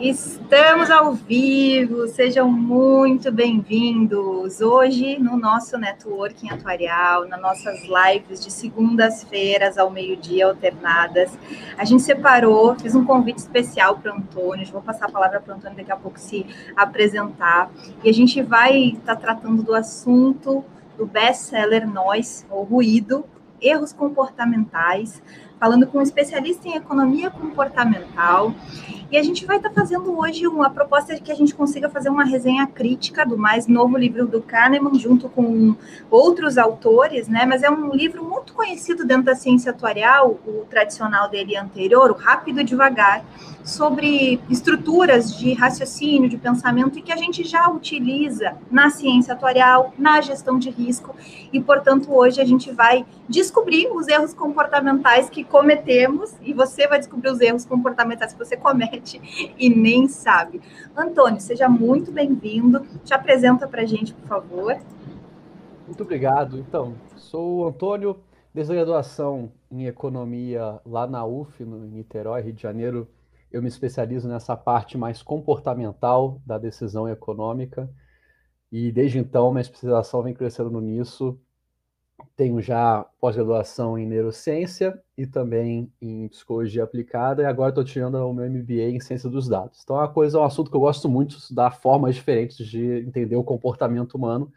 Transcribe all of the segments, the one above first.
Estamos ao vivo, sejam muito bem-vindos. Hoje, no nosso networking atuarial, nas nossas lives de segundas-feiras ao meio-dia alternadas, a gente separou, fiz um convite especial para o Antônio. Vou passar a palavra para o Antônio daqui a pouco se apresentar. E a gente vai estar tá tratando do assunto do best-seller Nós, ou Ruído, erros comportamentais, falando com um especialista em economia comportamental. E a gente vai estar tá fazendo hoje uma proposta de que a gente consiga fazer uma resenha crítica do mais novo livro do Kahneman, junto com outros autores, né? Mas é um livro muito conhecido dentro da ciência atuarial, o tradicional dele anterior, o Rápido e Devagar, sobre estruturas de raciocínio, de pensamento, e que a gente já utiliza na ciência atuarial, na gestão de risco, e, portanto, hoje a gente vai descobrir os erros comportamentais que cometemos, e você vai descobrir os erros comportamentais que você comete e nem sabe. Antônio, seja muito bem-vindo. Te apresenta para a gente, por favor. Muito obrigado. Então, sou o Antônio, desde a graduação em economia lá na UF, no Niterói, Rio de Janeiro, eu me especializo nessa parte mais comportamental da decisão econômica e desde então minha especialização vem crescendo nisso. Tenho já pós-graduação em neurociência e também em psicologia aplicada e agora estou tirando o meu MBA em ciência dos dados. Então é uma coisa, é um assunto que eu gosto muito, estudar formas diferentes de entender o comportamento humano,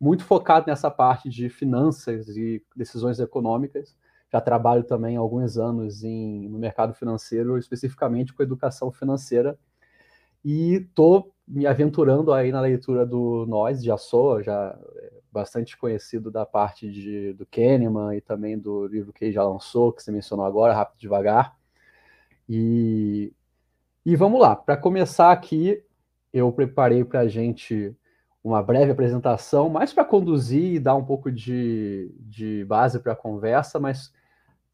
muito focado nessa parte de finanças e decisões econômicas. Já trabalho também há alguns anos em, no mercado financeiro, especificamente com educação financeira, e estou me aventurando aí na leitura do Nós, já sou já é, bastante conhecido da parte de, do Kahneman e também do livro que ele já lançou, que você mencionou agora, Rápido Devagar. E, e vamos lá, para começar aqui, eu preparei para a gente uma breve apresentação, mais para conduzir e dar um pouco de, de base para a conversa, mas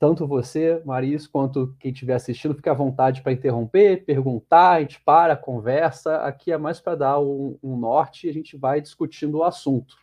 tanto você, Maris, quanto quem estiver assistindo, fique à vontade para interromper, perguntar, a gente para, conversa. Aqui é mais para dar um, um norte e a gente vai discutindo o assunto.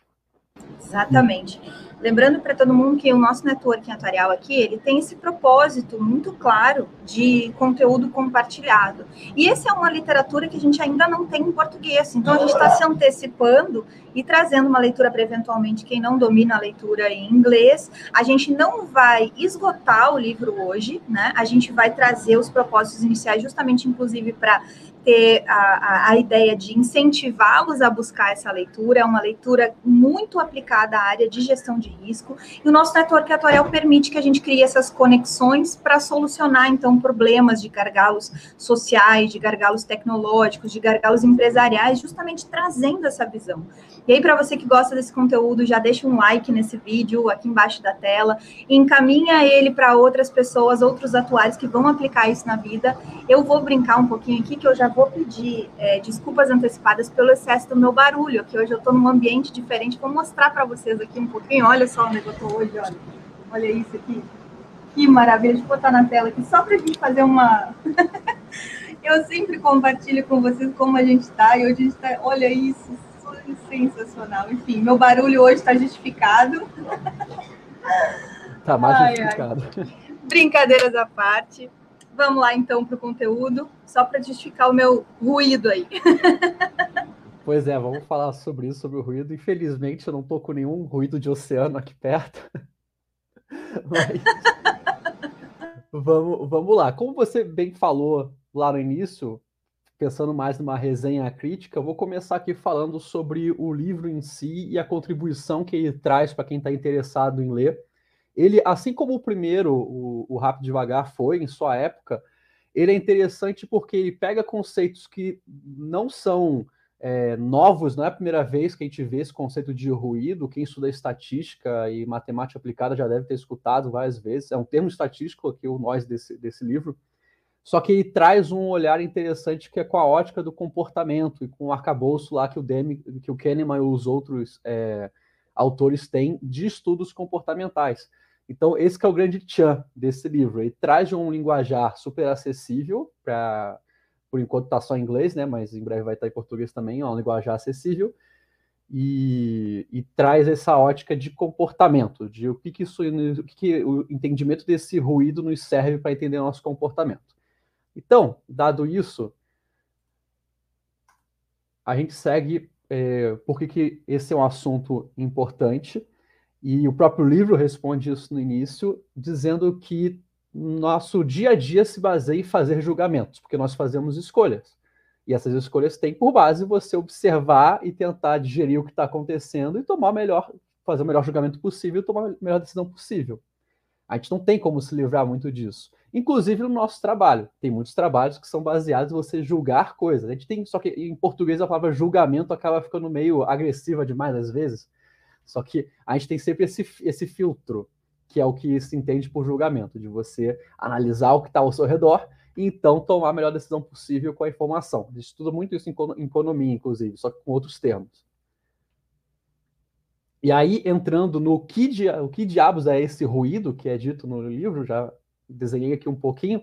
Exatamente. Lembrando para todo mundo que o nosso networking atuarial aqui, ele tem esse propósito muito claro de conteúdo compartilhado. E essa é uma literatura que a gente ainda não tem em português, então a gente está se antecipando e trazendo uma leitura para eventualmente quem não domina a leitura em inglês. A gente não vai esgotar o livro hoje, né? A gente vai trazer os propósitos iniciais justamente inclusive para ter a, a, a ideia de incentivá-los a buscar essa leitura, é uma leitura muito aplicada à área de gestão de risco, e o nosso network atuarial permite que a gente crie essas conexões para solucionar, então, problemas de gargalos sociais, de gargalos tecnológicos, de gargalos empresariais, justamente trazendo essa visão. E aí, para você que gosta desse conteúdo, já deixa um like nesse vídeo aqui embaixo da tela, encaminha ele para outras pessoas, outros atuários que vão aplicar isso na vida. Eu vou brincar um pouquinho aqui, que eu já vou pedir é, desculpas antecipadas pelo excesso do meu barulho, que hoje eu estou num ambiente diferente. Vou mostrar para vocês aqui um pouquinho. Olha só onde eu estou hoje, olha. Olha isso aqui. Que maravilha. Deixa eu botar na tela aqui, só para a gente fazer uma... eu sempre compartilho com vocês como a gente está, e hoje a gente está... Olha isso, sensacional. Enfim, meu barulho hoje está justificado. Tá mais ai, justificado. Ai. Brincadeiras à parte. Vamos lá então para o conteúdo, só para justificar o meu ruído aí. Pois é, vamos falar sobre isso, sobre o ruído. Infelizmente, eu não estou com nenhum ruído de oceano aqui perto. Mas... vamos, vamos lá. Como você bem falou lá no início, pensando mais numa resenha crítica, vou começar aqui falando sobre o livro em si e a contribuição que ele traz para quem está interessado em ler. Ele, assim como o primeiro, o, o Rápido Devagar, foi em sua época, ele é interessante porque ele pega conceitos que não são é, novos, não é a primeira vez que a gente vê esse conceito de ruído. Quem estuda estatística e matemática aplicada já deve ter escutado várias vezes. É um termo estatístico aqui, o nós desse, desse livro. Só que ele traz um olhar interessante que é com a ótica do comportamento e com o arcabouço lá que o, Demi, que o Kahneman e os outros é, autores têm de estudos comportamentais. Então, esse é o grande tchan desse livro. Ele traz um linguajar super acessível, para por enquanto está só em inglês, né? mas em breve vai estar em português também, é um linguajar acessível, e, e, traz essa ótica de comportamento, de o que, que isso, o que, que o entendimento desse ruído nos serve para entender nosso comportamento. Então, dado isso, a gente segue é, por que, esse é um assunto importante, e o próprio livro responde isso no início, dizendo que nosso dia a dia se baseia em fazer julgamentos, porque nós fazemos escolhas. E essas escolhas têm por base você observar e tentar digerir o que está acontecendo e tomar melhor, fazer o melhor julgamento possível tomar a melhor decisão possível. A gente não tem como se livrar muito disso. Inclusive no nosso trabalho. Tem muitos trabalhos que são baseados em você julgar coisas. A gente tem, só que em português a palavra julgamento acaba ficando meio agressiva demais às vezes. Só que a gente tem sempre esse, esse filtro, que é o que se entende por julgamento, de você analisar o que está ao seu redor e então tomar a melhor decisão possível com a informação. A gente estuda muito isso em economia, inclusive, só que com outros termos. E aí, entrando no que, o que diabos é esse ruído que é dito no livro, já desenhei aqui um pouquinho.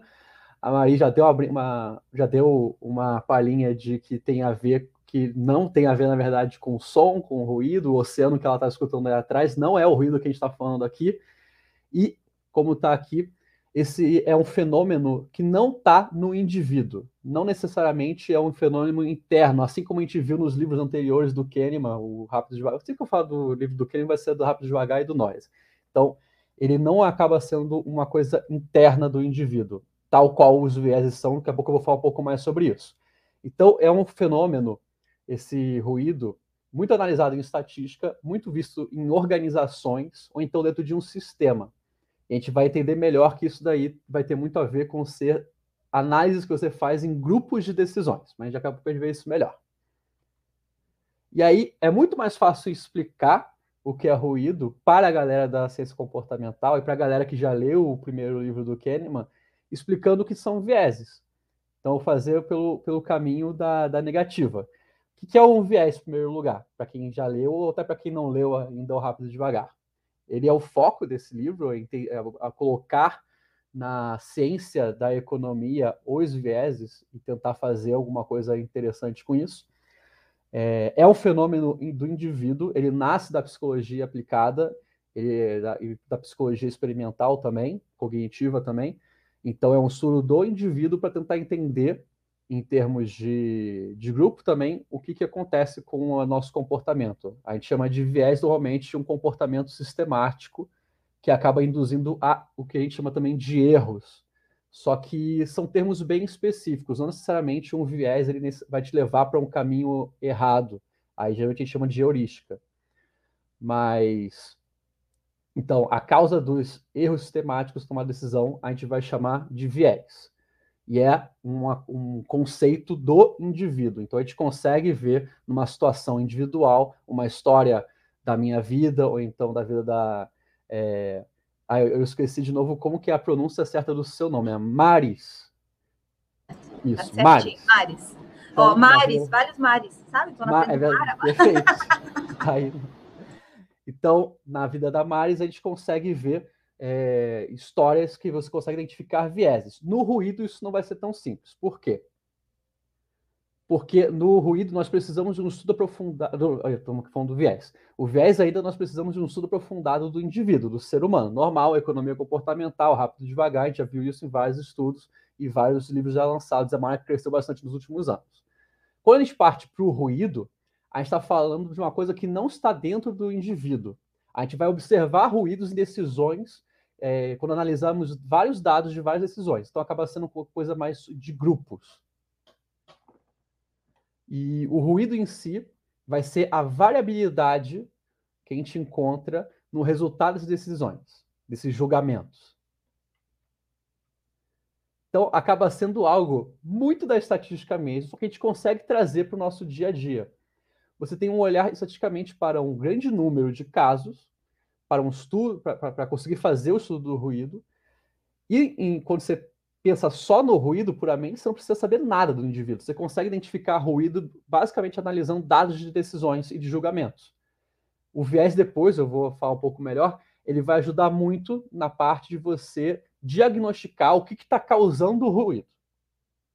A Maria já deu uma, já deu uma palhinha de que tem a ver, que não tem a ver, na verdade, com o som, com o ruído, o oceano que ela está escutando aí atrás, não é o ruído que a gente está falando aqui. E, como está aqui, esse é um fenômeno que não está no indivíduo. Não necessariamente é um fenômeno interno, assim como a gente viu nos livros anteriores do Kahneman, o Rápido Devagar. Sempre que eu falo do livro do Kahneman, vai ser do Rápido Devagar e do Noyes. Então, ele não acaba sendo uma coisa interna do indivíduo, tal qual os vieses são. Daqui a pouco eu vou falar um pouco mais sobre isso. Então, é um fenômeno, esse ruído, muito analisado em estatística, muito visto em organizações ou então dentro de um sistema a gente vai entender melhor que isso daí vai ter muito a ver com ser análises que você faz em grupos de decisões, mas daqui a pouco a gente vê isso melhor. E aí é muito mais fácil explicar o que é ruído para a galera da ciência comportamental e para a galera que já leu o primeiro livro do Kahneman, explicando o que são vieses. Então, fazer pelo, pelo caminho da, da negativa. O que é um viés, em primeiro lugar? Para quem já leu ou até para quem não leu ainda o Rápido e Devagar ele é o foco desse livro, é, a colocar na ciência da economia os vieses e tentar fazer alguma coisa interessante com isso. É, é um fenômeno do indivíduo, ele nasce da psicologia aplicada, ele é da, da psicologia experimental também, cognitiva também. Então, é um estudo do indivíduo para tentar entender em termos de, de grupo também, o que, que acontece com o nosso comportamento. A gente chama de viés, normalmente, um comportamento sistemático que acaba induzindo a o que a gente chama também de erros. Só que são termos bem específicos, não necessariamente um viés ele vai te levar para um caminho errado. Aí geralmente a gente chama de heurística. Mas então, a causa dos erros sistemáticos tomar decisão, a gente vai chamar de viés e é uma, um conceito do indivíduo. Então a gente consegue ver numa situação individual uma história da minha vida ou então da vida da é... ah, eu esqueci de novo como que é a pronúncia certa do seu nome, é Maris. Isso, tá Maris. Maris. Então, oh, Maris, vários Maris, sabe? Tô na Ma é perfeito. Aí, então, na vida da Maris, a gente consegue ver é, histórias que você consegue identificar vieses. No ruído, isso não vai ser tão simples. Por quê? Porque no ruído nós precisamos de um estudo aprofundado. Estamos falando do viés. O viés ainda nós precisamos de um estudo aprofundado do indivíduo, do ser humano. Normal, economia comportamental, rápido e devagar, a gente já viu isso em vários estudos e vários livros já lançados. A marca cresceu bastante nos últimos anos. Quando a gente parte para o ruído, a gente está falando de uma coisa que não está dentro do indivíduo. A gente vai observar ruídos e decisões é, quando analisamos vários dados de várias decisões. Então, acaba sendo coisa mais de grupos. E o ruído em si vai ser a variabilidade que a gente encontra no resultado das decisões, desses julgamentos. Então, acaba sendo algo muito da estatística mesmo, que a gente consegue trazer para o nosso dia a dia. Você tem um olhar estatisticamente para um grande número de casos, para um estudo, para conseguir fazer o estudo do ruído. E em, quando você pensa só no ruído puramente, você não precisa saber nada do indivíduo. Você consegue identificar ruído basicamente analisando dados de decisões e de julgamentos. O viés depois, eu vou falar um pouco melhor, ele vai ajudar muito na parte de você diagnosticar o que está causando o ruído.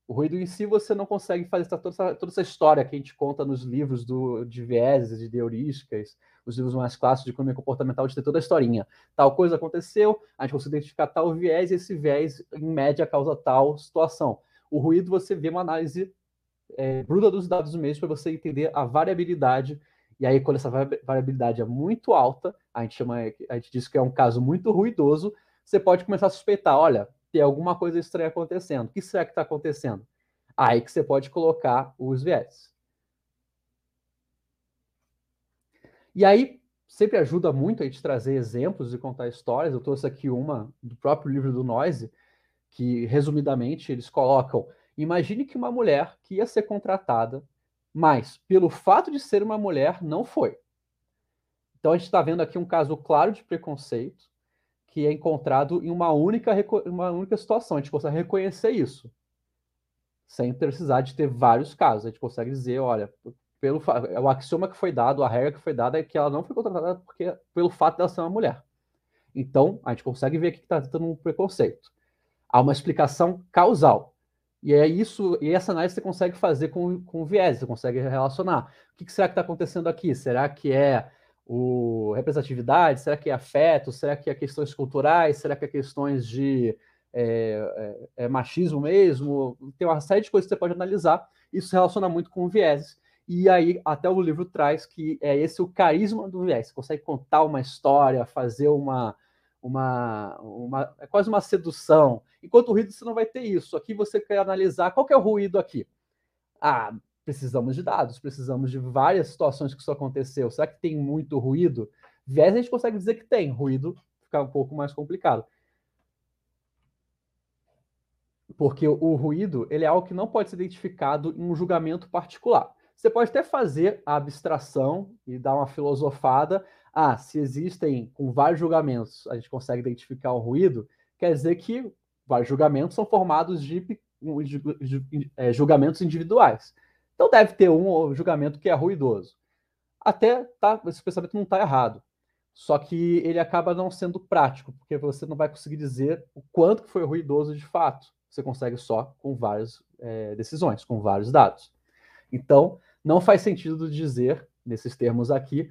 O ruído em si você não consegue fazer toda essa, toda essa história que a gente conta nos livros do, de vieses, de heurísticas, os livros mais clássicos de economia comportamental, de ter toda a historinha. Tal coisa aconteceu, a gente consegue identificar tal viés, e esse viés, em média, causa tal situação. O ruído você vê uma análise é, bruta dos dados mesmo para você entender a variabilidade. E aí, quando essa variabilidade é muito alta, a gente chama, a gente diz que é um caso muito ruidoso, você pode começar a suspeitar, olha, tem alguma coisa estranha acontecendo. O que será que está acontecendo? Aí que você pode colocar os viés. E aí, sempre ajuda muito a gente trazer exemplos e contar histórias. Eu trouxe aqui uma do próprio livro do Noise, que, resumidamente, eles colocam: imagine que uma mulher que ia ser contratada, mas, pelo fato de ser uma mulher, não foi. Então, a gente está vendo aqui um caso claro de preconceito que é encontrado em uma única, uma única situação. A gente consegue reconhecer isso, sem precisar de ter vários casos. A gente consegue dizer, olha, pelo o axioma que foi dado, a regra que foi dada é que ela não foi contratada porque pelo fato dela ser uma mulher. Então, a gente consegue ver aqui que está tendo um preconceito. Há uma explicação causal. E é isso, e essa análise você consegue fazer com, com viés, você consegue relacionar. O que, que será que está acontecendo aqui? Será que é o representatividade? Será que é afeto? Será que é questões culturais? Será que é questões de é, é, é machismo mesmo? Tem uma série de coisas que você pode analisar. Isso se relaciona muito com vieses. E aí, até o livro traz que é esse o carisma do viés. Você consegue contar uma história, fazer uma, uma, uma. É quase uma sedução. Enquanto o ruído você não vai ter isso. Aqui você quer analisar qual que é o ruído aqui. Ah, precisamos de dados, precisamos de várias situações que isso aconteceu. Será que tem muito ruído? Viés a gente consegue dizer que tem, ruído fica um pouco mais complicado. Porque o ruído ele é algo que não pode ser identificado em um julgamento particular. Você pode até fazer a abstração e dar uma filosofada. Ah, se existem com vários julgamentos, a gente consegue identificar o ruído, quer dizer que vários julgamentos são formados de, de, de, de é, julgamentos individuais. Então deve ter um julgamento que é ruidoso. Até tá, esse pensamento não está errado. Só que ele acaba não sendo prático, porque você não vai conseguir dizer o quanto foi ruidoso de fato. Você consegue só com várias é, decisões, com vários dados. Então, não faz sentido dizer, nesses termos aqui,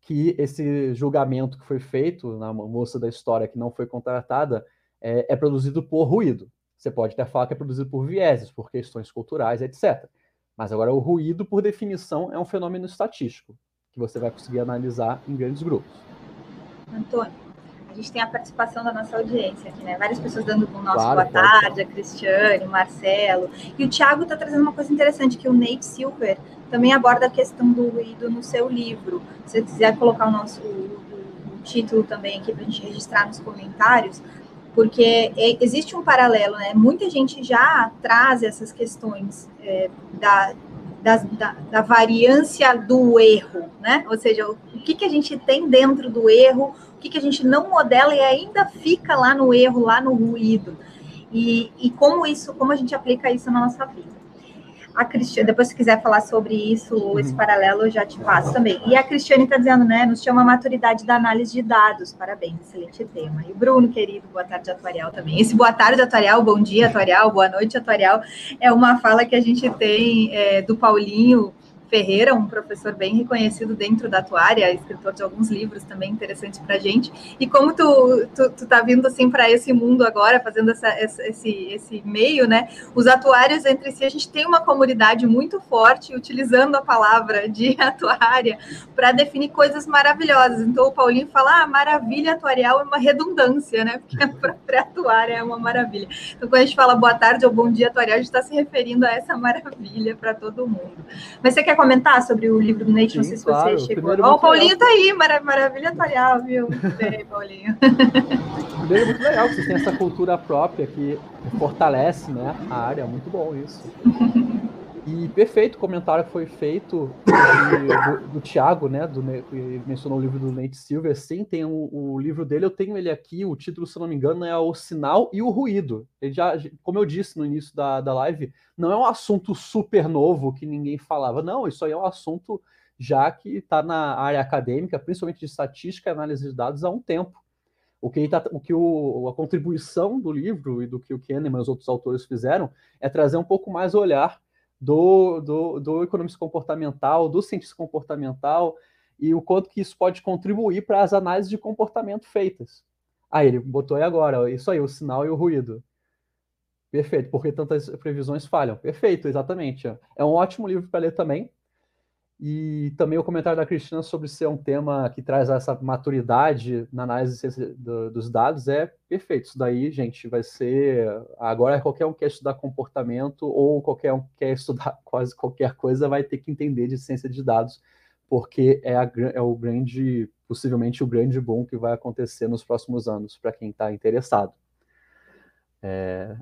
que esse julgamento que foi feito na moça da história que não foi contratada é, é produzido por ruído. Você pode até falar que é produzido por vieses, por questões culturais, etc. Mas agora o ruído, por definição, é um fenômeno estatístico, que você vai conseguir analisar em grandes grupos. Antônio, a gente tem a participação da nossa audiência aqui, né? Várias pessoas dando o nosso claro, boa tarde, a Cristiane, o Marcelo. E o Thiago está trazendo uma coisa interessante, que o Nate Silver também aborda a questão do ruído no seu livro. Se você quiser colocar o nosso o, o título também aqui para a gente registrar nos comentários, porque é, existe um paralelo, né? Muita gente já traz essas questões é, da, da, da, da, variância do erro, né? Ou seja, o, o que, que a gente tem dentro do erro, o que, que a gente não modela e ainda fica lá no erro, lá no ruído. E, e como isso, como a gente aplica isso na nossa vida a Cristiane, depois se quiser falar sobre isso, uhum. esse paralelo, eu já te passo também. E a Cristiane está dizendo, né, nos chama a maturidade da análise de dados. Parabéns, excelente tema. E o Bruno, querido, boa tarde, atuarial também. Esse boa tarde, atuarial, bom dia, atuarial, boa noite, atuarial, é uma fala que a gente tem é, do Paulinho, Ferreira, um professor bem reconhecido dentro da tua área, escritor de alguns livros também interessantes para gente. E como tu, tu, tu tá vindo assim para esse mundo agora, fazendo essa, esse, esse meio, né? Os atuários entre si, a gente tem uma comunidade muito forte utilizando a palavra de atuária para definir coisas maravilhosas. Então o Paulinho fala, ah, maravilha atuarial é uma redundância, né? Porque a própria atuária é uma maravilha. Então quando a gente fala boa tarde ou bom dia atuarial, a gente está se referindo a essa maravilha para todo mundo. Mas você quer comentar sobre o livro do Nate? Sim, não sei se claro. você chegou. Ó, oh, o Paulinho tá aí, marav maravilha atuarial, viu? Muito bem, Paulinho. Primeiro, é muito legal que vocês têm essa cultura própria que fortalece né, a área, muito bom isso. E perfeito o comentário que foi feito de, do, do Thiago, né? Do, ele mencionou o livro do Nate Silver. Sim, tem o, o, livro dele, eu tenho ele aqui. O título, se não me engano, é O Sinal e o Ruído. Ele já, como eu disse no início da, da live, não é um assunto super novo que ninguém falava. Não, isso aí é um assunto já que está na área acadêmica, principalmente de estatística e análise de dados, há um tempo. O que, tá, o que o, a contribuição do livro e do que o Kahneman e os outros autores fizeram é trazer um pouco mais o olhar do, do, do economista comportamental, do cientista comportamental, e o quanto que isso pode contribuir para as análises de comportamento feitas. Aí ele botou aí agora, isso aí, o sinal e o ruído. Perfeito, porque tantas previsões falham. Perfeito, exatamente. É um ótimo livro para ler também. E também o comentário da Cristina sobre ser um tema que traz essa maturidade na análise dos dados é perfeito. Isso daí, gente, vai ser. Agora, qualquer um que quer estudar comportamento ou qualquer um que quer estudar quase qualquer coisa vai ter que entender de ciência de dados, porque é, a, é o grande, possivelmente o grande boom que vai acontecer nos próximos anos, para quem está interessado. É,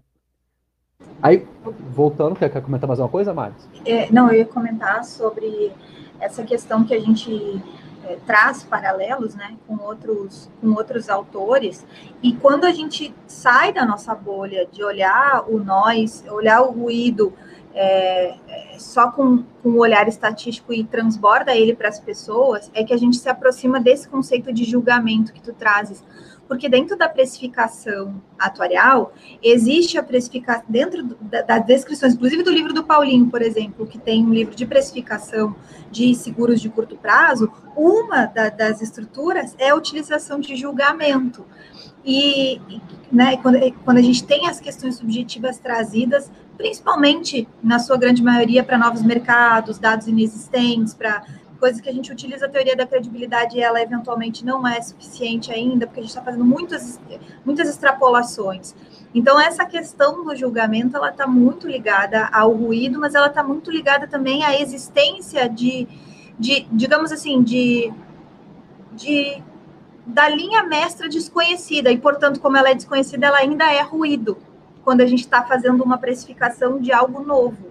Aí, voltando, quer, quer comentar mais uma coisa, Maris? É, não, eu ia comentar sobre essa questão que a gente é, traz paralelos né, com, outros, com outros autores, e quando a gente sai da nossa bolha de olhar o nós, olhar o ruído é, só com, com o olhar estatístico e transborda ele para as pessoas, é que a gente se aproxima desse conceito de julgamento que tu trazes porque dentro da precificação atuarial, existe a precificação, dentro das descrições, inclusive do livro do Paulinho, por exemplo, que tem um livro de precificação de seguros de curto prazo, uma da, das estruturas é a utilização de julgamento. E né, quando, quando a gente tem as questões subjetivas trazidas, principalmente, na sua grande maioria, para novos mercados, dados inexistentes, para coisas que a gente utiliza a teoria da credibilidade e ela eventualmente não é suficiente ainda, porque a gente está fazendo muitas, muitas extrapolações. Então, essa questão do julgamento, ela está muito ligada ao ruído, mas ela está muito ligada também à existência de, de digamos assim, de, de da linha mestra desconhecida, e, portanto, como ela é desconhecida, ela ainda é ruído, quando a gente está fazendo uma precificação de algo novo.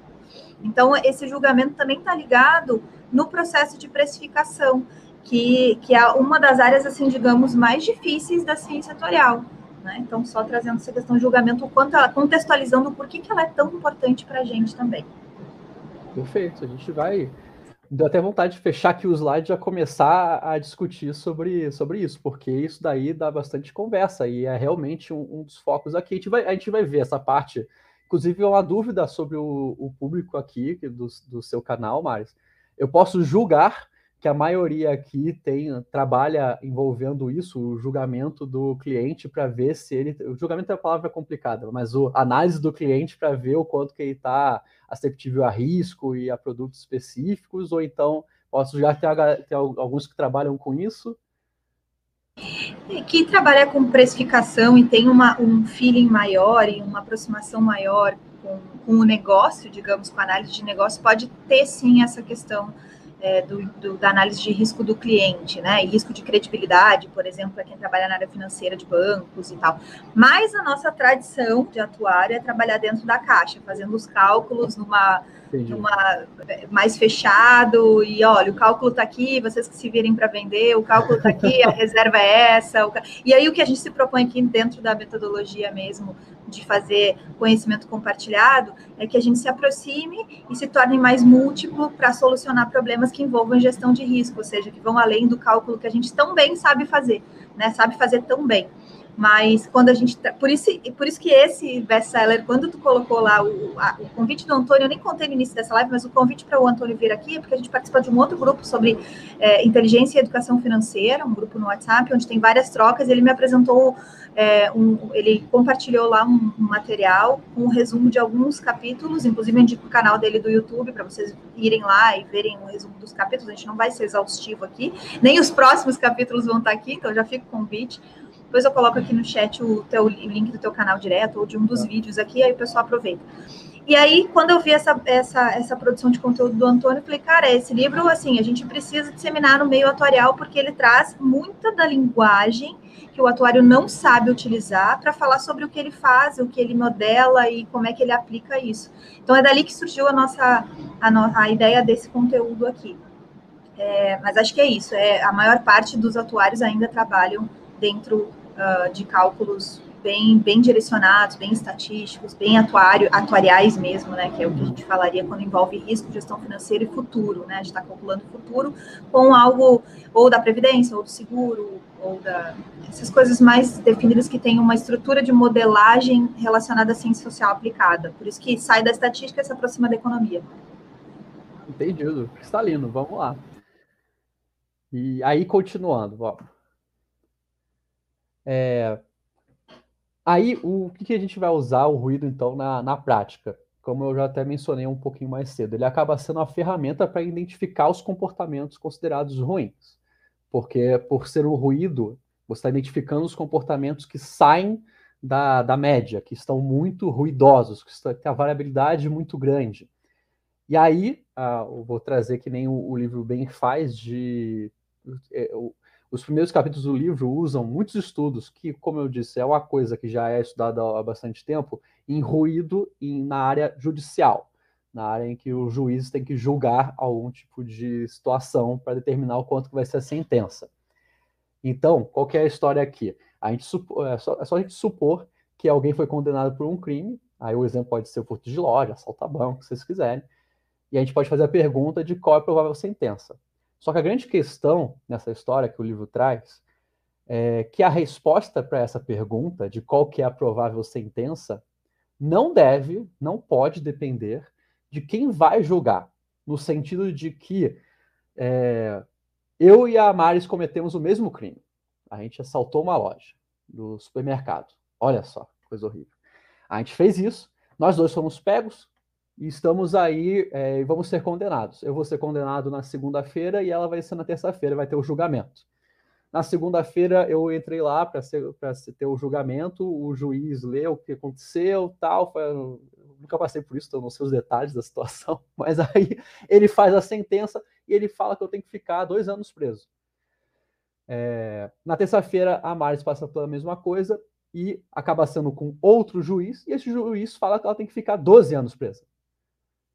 Então, esse julgamento também está ligado no processo de precificação, que, que é uma das áreas, assim, digamos, mais difíceis da ciência atuarial. Né? Então, só trazendo essa questão de julgamento, o quanto ela, contextualizando por que, que ela é tão importante para a gente também. Perfeito, a gente vai. Deu até vontade de fechar aqui o slide e já começar a discutir sobre, sobre isso, porque isso daí dá bastante conversa e é realmente um, um dos focos aqui. A gente, vai, a gente vai ver essa parte. Inclusive, uma dúvida sobre o, o público aqui do, do seu canal, Maris eu posso julgar que a maioria aqui tem trabalha envolvendo isso, o julgamento do cliente para ver se ele. O julgamento é uma palavra complicada, mas a análise do cliente para ver o quanto que ele está aceptível a risco e a produtos específicos, ou então posso já ter, ter alguns que trabalham com isso. Que trabalha com precificação e tem uma, um feeling maior e uma aproximação maior com, com o negócio, digamos, com a análise de negócio, pode ter sim essa questão é, do, do, da análise de risco do cliente, né? E risco de credibilidade, por exemplo, para quem trabalha na área financeira de bancos e tal. Mas a nossa tradição de atuar é trabalhar dentro da caixa, fazendo os cálculos numa, numa mais fechado e olha, o cálculo está aqui, vocês que se virem para vender, o cálculo está aqui, a reserva é essa. O... E aí o que a gente se propõe aqui dentro da metodologia mesmo de fazer conhecimento compartilhado é que a gente se aproxime e se torne mais múltiplo para solucionar problemas que envolvam gestão de risco, ou seja, que vão além do cálculo que a gente tão bem sabe fazer, né? Sabe fazer tão bem. Mas quando a gente. Por isso, por isso que esse best-seller, quando tu colocou lá o, a, o convite do Antônio, eu nem contei no início dessa live, mas o convite para o Antônio vir aqui é porque a gente participa de um outro grupo sobre é, inteligência e educação financeira, um grupo no WhatsApp, onde tem várias trocas. Ele me apresentou, é, um, ele compartilhou lá um, um, material com um resumo de alguns capítulos, inclusive eu indico o canal dele do YouTube para vocês irem lá e verem o resumo dos capítulos. A gente não vai ser exaustivo aqui, nem os próximos capítulos vão estar aqui, então já fica o convite. Depois eu coloco aqui no chat o, teu, o link do teu canal direto ou de um dos tá. vídeos aqui, aí o pessoal aproveita. E aí, quando eu vi essa, essa, essa produção de conteúdo do Antônio, eu falei, cara, esse livro, assim, a gente precisa disseminar no meio atuarial, porque ele traz muita da linguagem que o atuário não sabe utilizar para falar sobre o que ele faz, o que ele modela e como é que ele aplica isso. Então, é dali que surgiu a nossa a, no, a ideia desse conteúdo aqui. É, mas acho que é isso, é, a maior parte dos atuários ainda trabalham dentro uh, de cálculos bem, bem direcionados, bem estatísticos, bem atuário, atuariais mesmo, né, que é o que a gente falaria quando envolve risco, gestão financeira e futuro, né, a gente está calculando o futuro com algo ou da previdência, ou do seguro, ou da essas coisas mais definidas que têm uma estrutura de modelagem relacionada à ciência social aplicada. Por isso que sai da estatística e se aproxima da economia. Entendido. Cristalino, vamos lá. E aí, continuando, vamos. É, Aí, o que, que a gente vai usar o ruído, então, na, na prática? Como eu já até mencionei um pouquinho mais cedo, ele acaba sendo uma ferramenta para identificar os comportamentos considerados ruins. Porque, por ser o ruído, você está identificando os comportamentos que saem da, da média, que estão muito ruidosos, que tem a variabilidade muito grande. E aí, ah, eu vou trazer que nem o, o livro bem faz de. É, os primeiros capítulos do livro usam muitos estudos, que, como eu disse, é uma coisa que já é estudada há bastante tempo, em ruído em, na área judicial, na área em que o juiz tem que julgar algum tipo de situação para determinar o quanto vai ser a sentença. Então, qual é a história aqui? A gente supor, é, só, é só a gente supor que alguém foi condenado por um crime, aí o exemplo pode ser o furto de loja, assaltar banco, se vocês quiserem, e a gente pode fazer a pergunta de qual é a provável sentença. Só que a grande questão nessa história que o livro traz é que a resposta para essa pergunta de qual que é a provável sentença não deve, não pode depender de quem vai julgar, no sentido de que é, eu e a Maris cometemos o mesmo crime. A gente assaltou uma loja do supermercado. Olha só, coisa horrível. A gente fez isso, nós dois fomos pegos, e estamos aí é, vamos ser condenados. Eu vou ser condenado na segunda-feira e ela vai ser na terça-feira, vai ter o julgamento. Na segunda-feira eu entrei lá para ter o julgamento, o juiz leu o que aconteceu, tal. Foi, nunca passei por isso, então não sei os detalhes da situação, mas aí ele faz a sentença e ele fala que eu tenho que ficar dois anos preso. É, na terça-feira a Maris passa pela mesma coisa e acaba sendo com outro juiz, e esse juiz fala que ela tem que ficar 12 anos presa.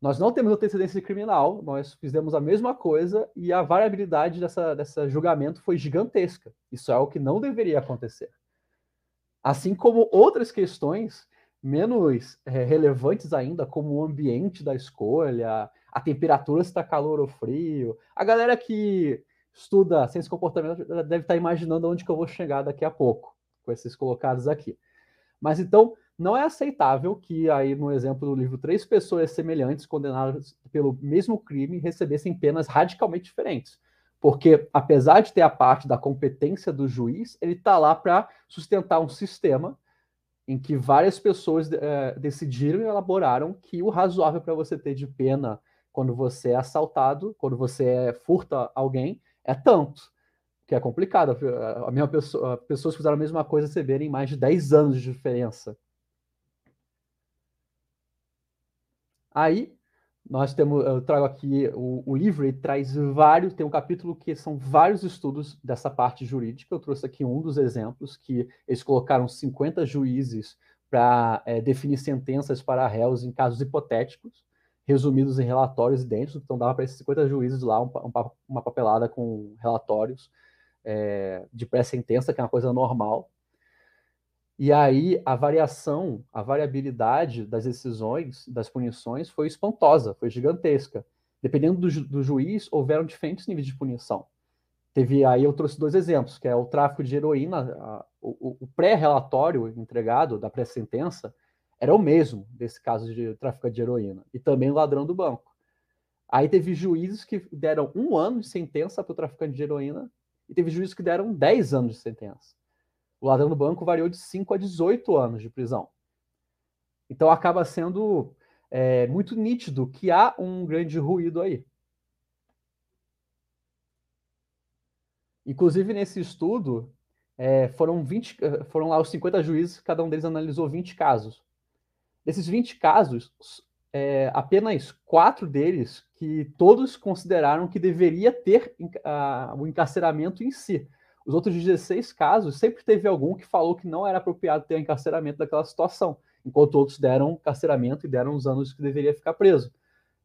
Nós não temos antecedência criminal, nós fizemos a mesma coisa e a variabilidade dessa, dessa julgamento foi gigantesca. Isso é o que não deveria acontecer. Assim como outras questões menos é, relevantes ainda, como o ambiente da escolha, a temperatura se está calor ou frio. A galera que estuda ciência de comportamento deve estar imaginando onde que eu vou chegar daqui a pouco, com esses colocados aqui. Mas então, não é aceitável que, aí no exemplo do livro, três pessoas semelhantes condenadas pelo mesmo crime recebessem penas radicalmente diferentes. Porque, apesar de ter a parte da competência do juiz, ele está lá para sustentar um sistema em que várias pessoas é, decidiram e elaboraram que o razoável para você ter de pena quando você é assaltado, quando você furta alguém, é tanto. Que é complicado. A mesma pessoa, pessoas que fizeram a mesma coisa receberem mais de 10 anos de diferença Aí nós temos, eu trago aqui o, o livro, ele traz vários, tem um capítulo que são vários estudos dessa parte jurídica. Eu trouxe aqui um dos exemplos que eles colocaram 50 juízes para é, definir sentenças para réus em casos hipotéticos, resumidos em relatórios idênticos. Então dava para esses 50 juízes lá um, um, uma papelada com relatórios é, de pré-sentença, que é uma coisa normal. E aí a variação, a variabilidade das decisões, das punições, foi espantosa, foi gigantesca. Dependendo do, ju do juiz, houveram diferentes níveis de punição. Teve aí eu trouxe dois exemplos, que é o tráfico de heroína, a, o, o pré-relatório entregado da pré-sentença era o mesmo desse caso de tráfico de heroína, e também o ladrão do banco. Aí teve juízes que deram um ano de sentença para o traficante de heroína, e teve juízes que deram 10 anos de sentença. O ladrão do banco variou de 5 a 18 anos de prisão. Então acaba sendo é, muito nítido que há um grande ruído aí. Inclusive, nesse estudo, é, foram, 20, foram lá os 50 juízes, cada um deles analisou 20 casos. Desses 20 casos, é, apenas quatro deles que todos consideraram que deveria ter uh, o encarceramento em si. Os outros 16 casos, sempre teve algum que falou que não era apropriado ter encarceramento daquela situação, enquanto outros deram encarceramento e deram os anos que deveria ficar preso.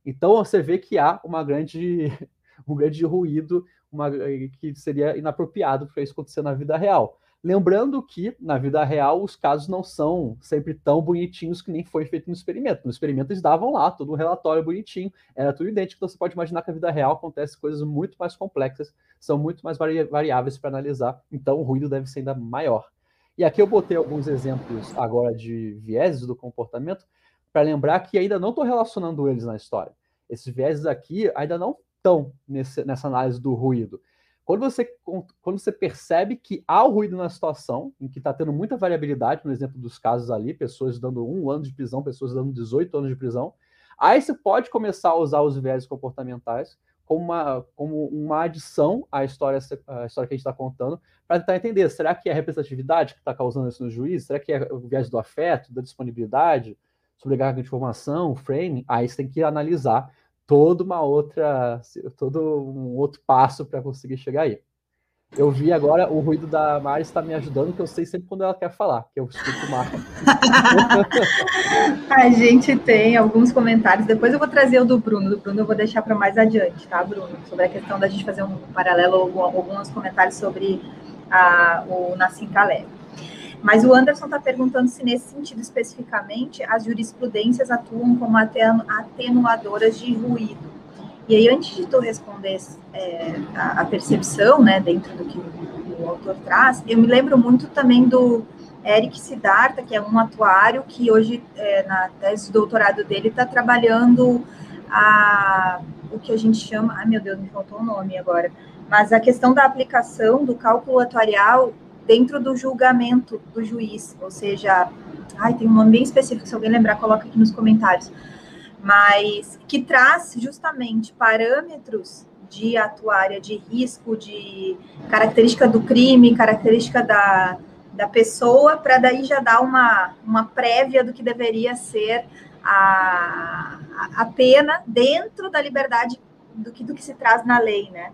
Então você vê que há uma grande, um grande ruído uma, que seria inapropriado para isso acontecer na vida real. Lembrando que, na vida real, os casos não são sempre tão bonitinhos que nem foi feito no experimento. No experimento, eles davam lá todo um relatório bonitinho, era tudo idêntico. Então, você pode imaginar que na vida real acontece coisas muito mais complexas, são muito mais vari variáveis para analisar. Então, o ruído deve ser ainda maior. E aqui eu botei alguns exemplos agora de vieses do comportamento para lembrar que ainda não estou relacionando eles na história. Esses vieses aqui ainda não estão nessa análise do ruído. Quando você, quando você percebe que há o ruído na situação, em que está tendo muita variabilidade, no exemplo dos casos ali, pessoas dando um ano de prisão, pessoas dando 18 anos de prisão, aí você pode começar a usar os viés comportamentais como uma, como uma adição à história, à história que a gente está contando, para tentar entender, será que é a representatividade que está causando isso no juiz? Será que é o viés do afeto, da disponibilidade, sobrecarga de informação, framing? Aí você tem que analisar toda uma outra, todo um outro passo para conseguir chegar aí. Eu vi agora o ruído da Mari está me ajudando, que eu sei sempre quando ela quer falar, que eu escuto o Marco. a gente tem alguns comentários, depois eu vou trazer o do Bruno, do Bruno eu vou deixar para mais adiante, tá, Bruno? Sobre a questão da gente fazer um paralelo, alguns comentários sobre a, o Nassim Taleb. Mas o Anderson está perguntando se, nesse sentido especificamente, as jurisprudências atuam como atenuadoras de ruído. E aí, antes de tu responder é, a, a, percepção, né, dentro do que o, o, autor traz, eu me lembro muito também do Eric Siddhartha, que é um atuário que hoje, é, na tese de doutorado dele, está trabalhando a, o que a gente chama, ai meu Deus, me faltou o nome agora, mas a questão da aplicação do cálculo atuarial dentro do julgamento do juiz, ou seja, ai, tem um nome bem específico, se alguém lembrar, coloca aqui nos comentários, mas que traz justamente parâmetros de atuária de risco, de característica do crime, característica da, da pessoa, para daí já dar uma, uma prévia do que deveria ser a, a pena dentro da liberdade do que, do que se traz na lei, né?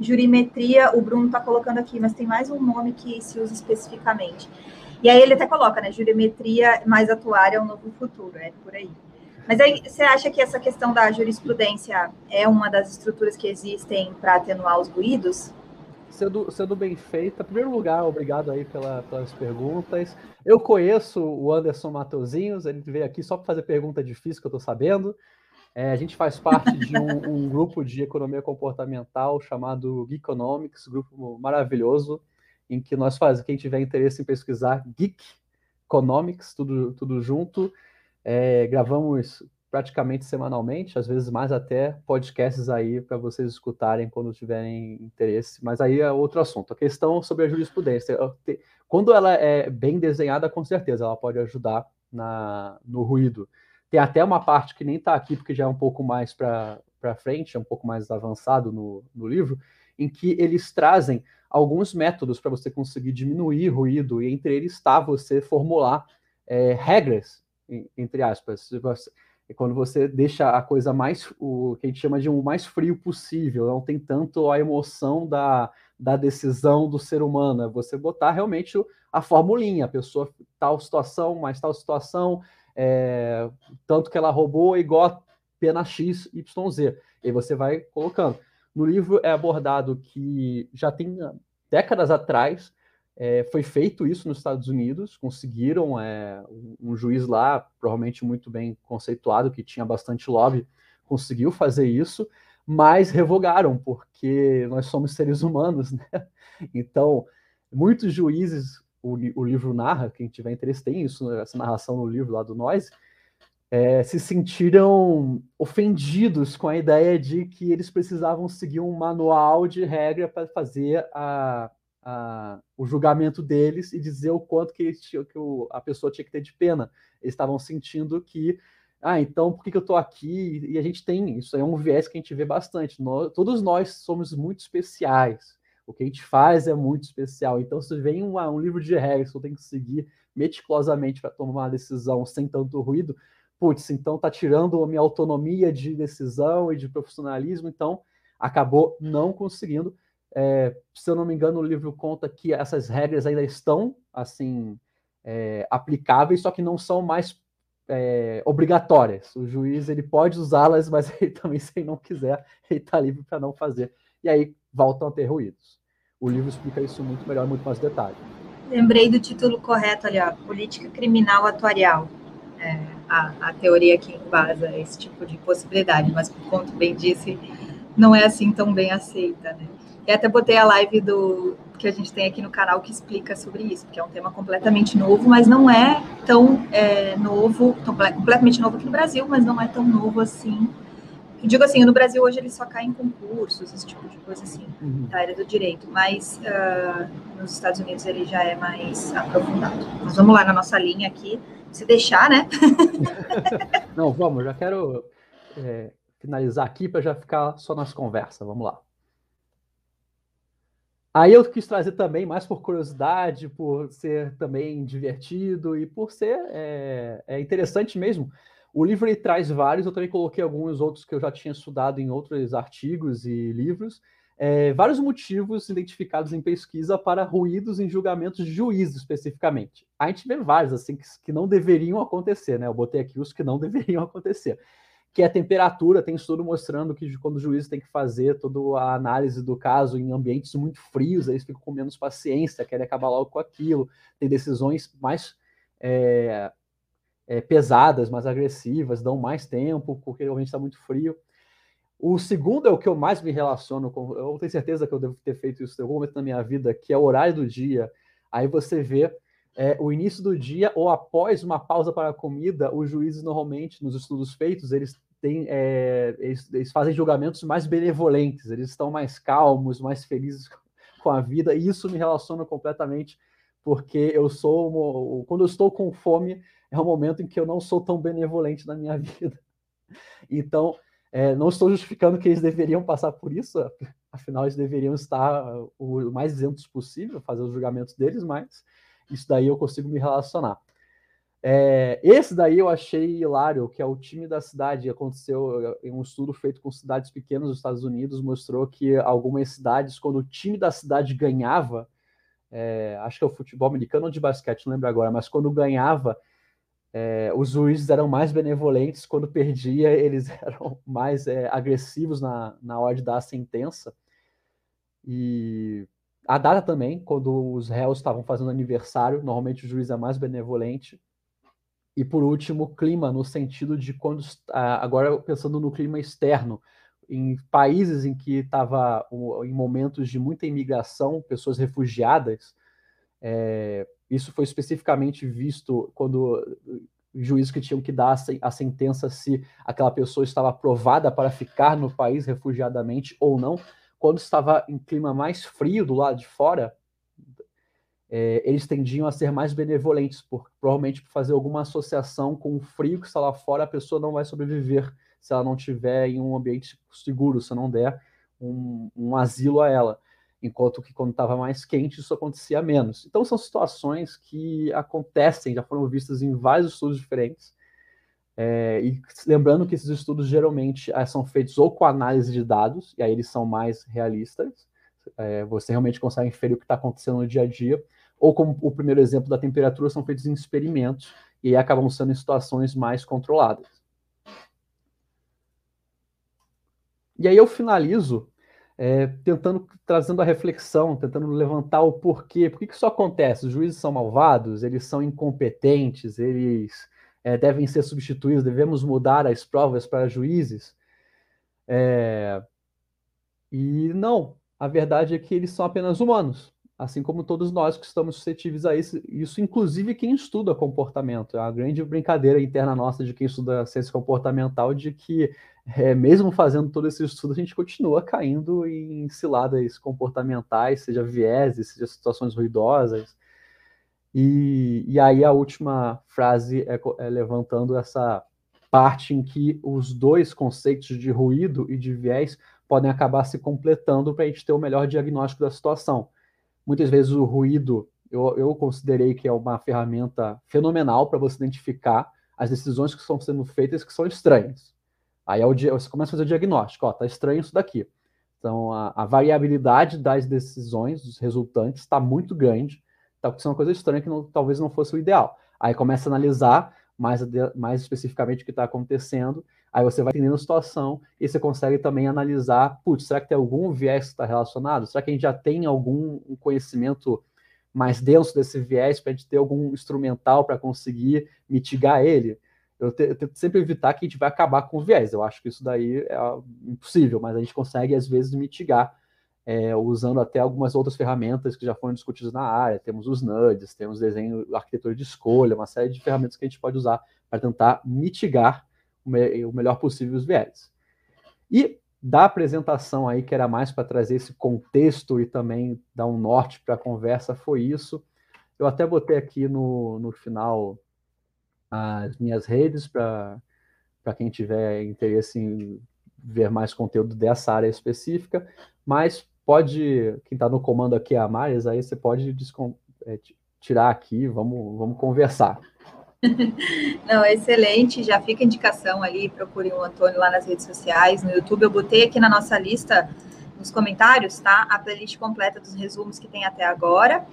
Jurimetria, o Bruno está colocando aqui, mas tem mais um nome que se usa especificamente. E aí ele até coloca, né? Jurimetria mais atuária é um novo futuro, é por aí. Mas aí você acha que essa questão da jurisprudência é uma das estruturas que existem para atenuar os ruídos? Sendo, sendo bem feita, em primeiro lugar, obrigado aí pela, pelas perguntas. Eu conheço o Anderson Matosinhos, ele veio aqui só para fazer pergunta difícil que eu estou sabendo. É, a gente faz parte de um, um, grupo de economia comportamental chamado Geekonomics, grupo maravilhoso, em que nós fazemos, quem tiver interesse em pesquisar, Geek Economics, tudo, tudo junto. É, gravamos praticamente semanalmente, às vezes mais até podcasts aí para vocês escutarem quando tiverem interesse, mas aí é outro assunto. A questão sobre a jurisprudência, quando ela é bem desenhada, com certeza ela pode ajudar na, no ruído. Tem até uma parte que nem está aqui, porque já é um pouco mais para frente, é um pouco mais avançado no, no livro, em que eles trazem alguns métodos para você conseguir diminuir ruído, e entre eles está você formular é, regras, entre aspas. Quando você deixa a coisa mais, o que a gente chama de um mais frio possível, não tem tanto a emoção da, da decisão do ser humano, é você botar realmente a formulinha, a pessoa tal situação, mais tal situação, é, tanto que ela roubou é igual a pena X, Y, Z. E você vai colocando. No livro é abordado que já tem décadas atrás é, foi feito isso nos Estados Unidos, conseguiram é, um, um, juiz lá, provavelmente muito bem conceituado, que tinha bastante lobby, conseguiu fazer isso, mas revogaram, porque nós somos seres humanos, né? Então, muitos juízes o, o livro narra, quem tiver interesse tem isso, essa narração no livro lá do Nós, é, se sentiram ofendidos com a ideia de que eles precisavam seguir um manual de regra para fazer a, a, o julgamento deles e dizer o quanto que, tinham, que o, a pessoa tinha que ter de pena. Eles estavam sentindo que, ah, então por que, que eu estou aqui? E a gente tem, isso é um viés que a gente vê bastante. Nós, todos nós somos muito especiais. O que a gente faz é muito especial. Então, se vem um, um livro de regras que eu tenho que seguir meticulosamente para tomar uma decisão sem tanto ruído, putz, então tá tirando a minha autonomia de decisão e de profissionalismo, então acabou não conseguindo. É, se eu não me engano, o livro conta que essas regras ainda estão assim é, aplicáveis, só que não são mais é, obrigatórias. O juiz ele pode usá-las, mas ele também, se ele não quiser, ele está livre para não fazer. E aí voltam a ter ruídos. O livro explica isso muito melhor, muito mais detalhe. Lembrei do título correto ali, ó, Política Criminal Atuarial. É, a, a teoria que embasa esse tipo de possibilidade, mas, como tu bem disse, não é assim tão bem aceita, né? E até botei a live do que a gente tem aqui no canal que explica sobre isso, porque é um tema completamente novo, mas não é tão é, novo, tão, completamente novo aqui no Brasil, mas não é tão novo assim digo assim, no Brasil hoje ele só cai em concursos, esse tipo de coisa assim, uhum. da área do direito, mas uh, nos Estados Unidos ele já é mais aprofundado. Mas vamos lá na nossa linha aqui, se deixar, né? Não, vamos, já quero é, finalizar aqui para já ficar só nas conversas, vamos lá. Aí eu quis trazer também, mais por curiosidade, por ser também divertido e por ser é, é interessante mesmo. O livro ele traz vários, eu também coloquei alguns outros que eu já tinha estudado em outros artigos e livros. É, vários motivos identificados em pesquisa para ruídos em julgamentos de juízes, especificamente. A gente vê vários assim que, que não deveriam acontecer, né? Eu botei aqui os que não deveriam acontecer que é a temperatura. Tem estudo mostrando que quando o juiz tem que fazer toda a análise do caso em ambientes muito frios, eles ficam com menos paciência, querem acabar logo com aquilo. Tem decisões mais é, é, pesadas, mais agressivas, dão mais tempo, porque realmente está muito frio. O segundo é o que eu mais me relaciono com. Eu tenho certeza que eu devo ter feito isso em algum momento na minha vida, que é o horário do dia. Aí você vê é, o início do dia ou após uma pausa para a comida, os juízes normalmente, nos estudos feitos, eles têm, é, eles, eles, fazem julgamentos mais benevolentes, eles estão mais calmos, mais felizes com a vida, e isso me relaciona completamente, porque eu sou, quando eu estou com fome, é um momento em que eu não sou tão benevolente na minha vida. Então, é, não estou justificando que eles deveriam passar por isso, afinal, eles deveriam estar o mais isentos possível, fazer os julgamentos deles, mas isso daí eu consigo me relacionar. É, esse daí eu achei hilário, que é o time da cidade. Aconteceu em um estudo feito com cidades pequenas dos Estados Unidos, mostrou que algumas cidades, quando o time da cidade ganhava, é, acho que é o futebol americano ou de basquete, não lembro agora, mas quando ganhava, é, os juízes eram mais benevolentes, quando perdia, eles eram mais é, agressivos na, na hora de dar a sentença. E a data também, quando os réus estavam fazendo aniversário, normalmente o juiz é mais benevolente. E por último, clima, no sentido de quando, agora pensando no clima externo, em países em que estava em momentos de muita imigração, pessoas refugiadas, é, isso foi especificamente visto quando juízes que tinham que dar a sentença se aquela pessoa estava aprovada para ficar no país refugiadamente ou não, quando estava em clima mais frio do lado de fora, é, eles tendiam a ser mais benevolentes, por, provavelmente por fazer alguma associação com o frio que está lá fora, a pessoa não vai sobreviver se ela não tiver em um ambiente seguro, se não der um, um asilo a ela. Enquanto que quando estava mais quente, isso acontecia menos. Então, são situações que acontecem, já foram vistas em vários estudos diferentes, é, e lembrando que esses estudos geralmente é, são feitos ou com análise de dados, e aí eles são mais realistas, é, você realmente consegue inferir o que está acontecendo no dia a dia, ou como o primeiro exemplo da temperatura, são feitos em experimentos, e aí acabam sendo em situações mais controladas. E aí eu finalizo é, tentando, trazendo a reflexão, tentando levantar o porquê. Por que, isso acontece? Os juízes são malvados, eles são incompetentes, eles é, devem ser substituídos, devemos mudar as provas para juízes. É, e não, a verdade é que eles são apenas humanos, assim como todos nós que estamos suscetíveis a isso, isso inclusive quem estuda comportamento. É uma grande brincadeira interna nossa de quem estuda ciência comportamental, de que é, mesmo fazendo todo esse estudo, a gente continua caindo em ciladas comportamentais, seja vieses, seja situações ruidosas, e, e aí a última frase é, é levantando essa parte em que os dois conceitos de ruído e de viés podem acabar se completando para a gente ter o melhor diagnóstico da situação. Muitas vezes o ruído eu, eu considerei que é uma ferramenta fenomenal para você identificar as decisões que estão sendo feitas que são estranhas. Aí é você começa a fazer o diagnóstico, ó, tá estranho isso daqui. Então a, a variabilidade das decisões, dos resultantes, está muito grande está acontecendo uma coisa estranha que não, talvez não fosse o ideal. Aí começa a analisar mais, mais especificamente o que está acontecendo, aí você vai entendendo a situação e você consegue também analisar, putz, será que tem algum viés que está relacionado? Será que a gente já tem algum conhecimento mais denso desse viés para a gente ter algum instrumental para conseguir mitigar ele? Eu, te, eu tento sempre evitar que a gente vai acabar com o viés. Eu acho que isso daí é impossível, mas a gente consegue, às vezes, mitigar é, usando até algumas outras ferramentas que já foram discutidas na área. Temos os NUDs, temos desenho, arquitetura de escolha, uma série de ferramentas que a gente pode usar para tentar mitigar o, me o melhor possível os viés. E da apresentação aí, que era mais para trazer esse contexto e também dar um norte para a conversa, foi isso. Eu até botei aqui no, no final as minhas redes para quem tiver interesse em ver mais conteúdo dessa área específica, mas pode, quem está no comando aqui é a Maris, aí você pode é, tirar aqui, vamos, vamos conversar. Não, excelente. Já fica indicação ali, procure o Antônio lá nas redes sociais, no YouTube. Eu botei aqui na nossa lista, nos comentários, tá? A playlist completa dos resumos que tem até agora,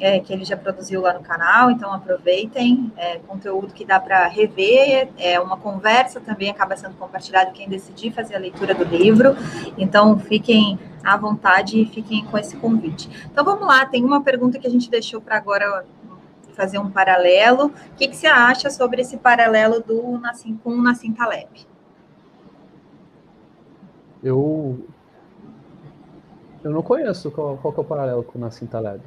é, que ele já produziu lá no canal. Então aproveitem. É, conteúdo que dá para rever. É uma conversa também acaba sendo compartilhado quem decidir fazer a leitura do livro. Então fiquem à vontade e fiquem com esse convite. Então vamos lá. Tem uma pergunta que a gente deixou para agora fazer um paralelo. O que, que você acha sobre esse paralelo do Nassim com o Nassim Taleb? Eu eu não conheço qual, qual é o paralelo com o Nassim Taleb.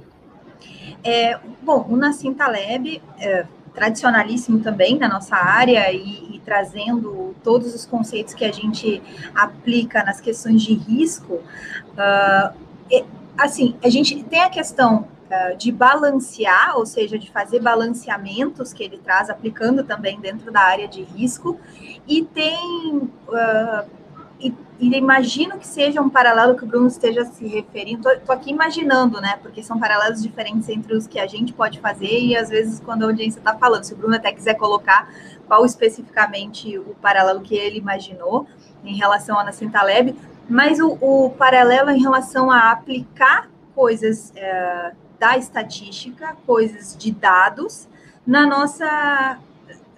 É, bom, o Nassim Taleb é tradicionalíssimo também na nossa área e, e, trazendo todos os conceitos que a gente aplica nas questões de risco. Uh, é, assim, a gente tem a questão uh, de balancear, ou seja, de fazer balanceamentos que ele traz, aplicando também dentro da área de risco, e tem. Uh, e, e, imagino que seja um paralelo que o Bruno esteja se referindo. Estou aqui imaginando, né? Porque são paralelos diferentes entre os que a gente pode fazer e às vezes quando a audiência está falando. Se o Bruno até quiser colocar qual especificamente o paralelo que ele imaginou em relação a Nassim Taleb, mas o, o paralelo em relação a aplicar coisas é, da estatística, coisas de dados, na nossa,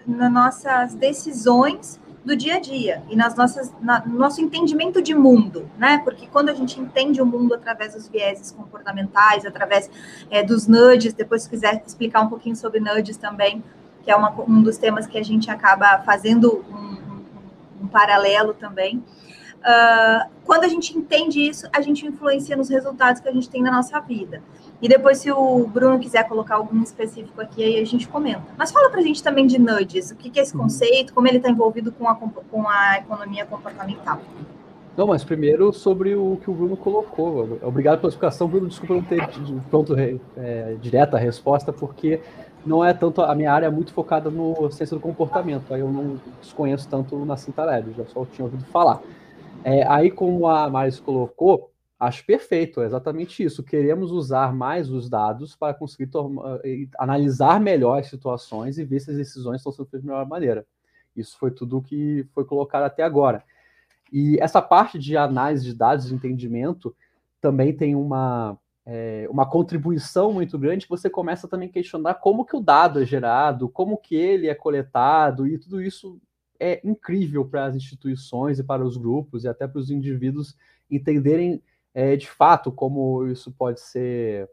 nas nossas decisões do dia a dia e nas nossas, na, no nosso entendimento de mundo, né? Porque quando a gente entende o mundo através dos vieses comportamentais, através é, dos nudges, depois se quiser explicar um pouquinho sobre nudges também, que é uma, um dos temas que a gente acaba fazendo um, um, um paralelo também. Uh, quando a gente entende isso, a gente influencia nos resultados que a gente tem na nossa vida. E depois, se o Bruno quiser colocar algum específico aqui, aí a gente comenta. Mas fala para a gente também de nudges, o que, que é esse uhum. conceito, como ele está envolvido com a, com a economia comportamental. Não, mas primeiro sobre o que o Bruno colocou. Obrigado pela explicação, Bruno. Desculpa não ter pronto é, direta a resposta, porque não é tanto a minha área é muito focada no ciência do comportamento. Aí eu não desconheço tanto na Cinta Lab, já só tinha ouvido falar. É, aí, como a Maris colocou, Acho perfeito, é exatamente isso. Queremos usar mais os dados para conseguir eh, analisar melhor as situações e ver se as decisões estão sendo feitas de melhor maneira. Isso foi tudo que foi colocado até agora. E essa parte de análise de dados, de entendimento, também tem uma, é, uma contribuição muito grande que você começa também a questionar como que o dado é gerado, como que ele é coletado, e tudo isso é incrível para as instituições e para os grupos e até para os indivíduos entenderem é, de fato como isso pode ser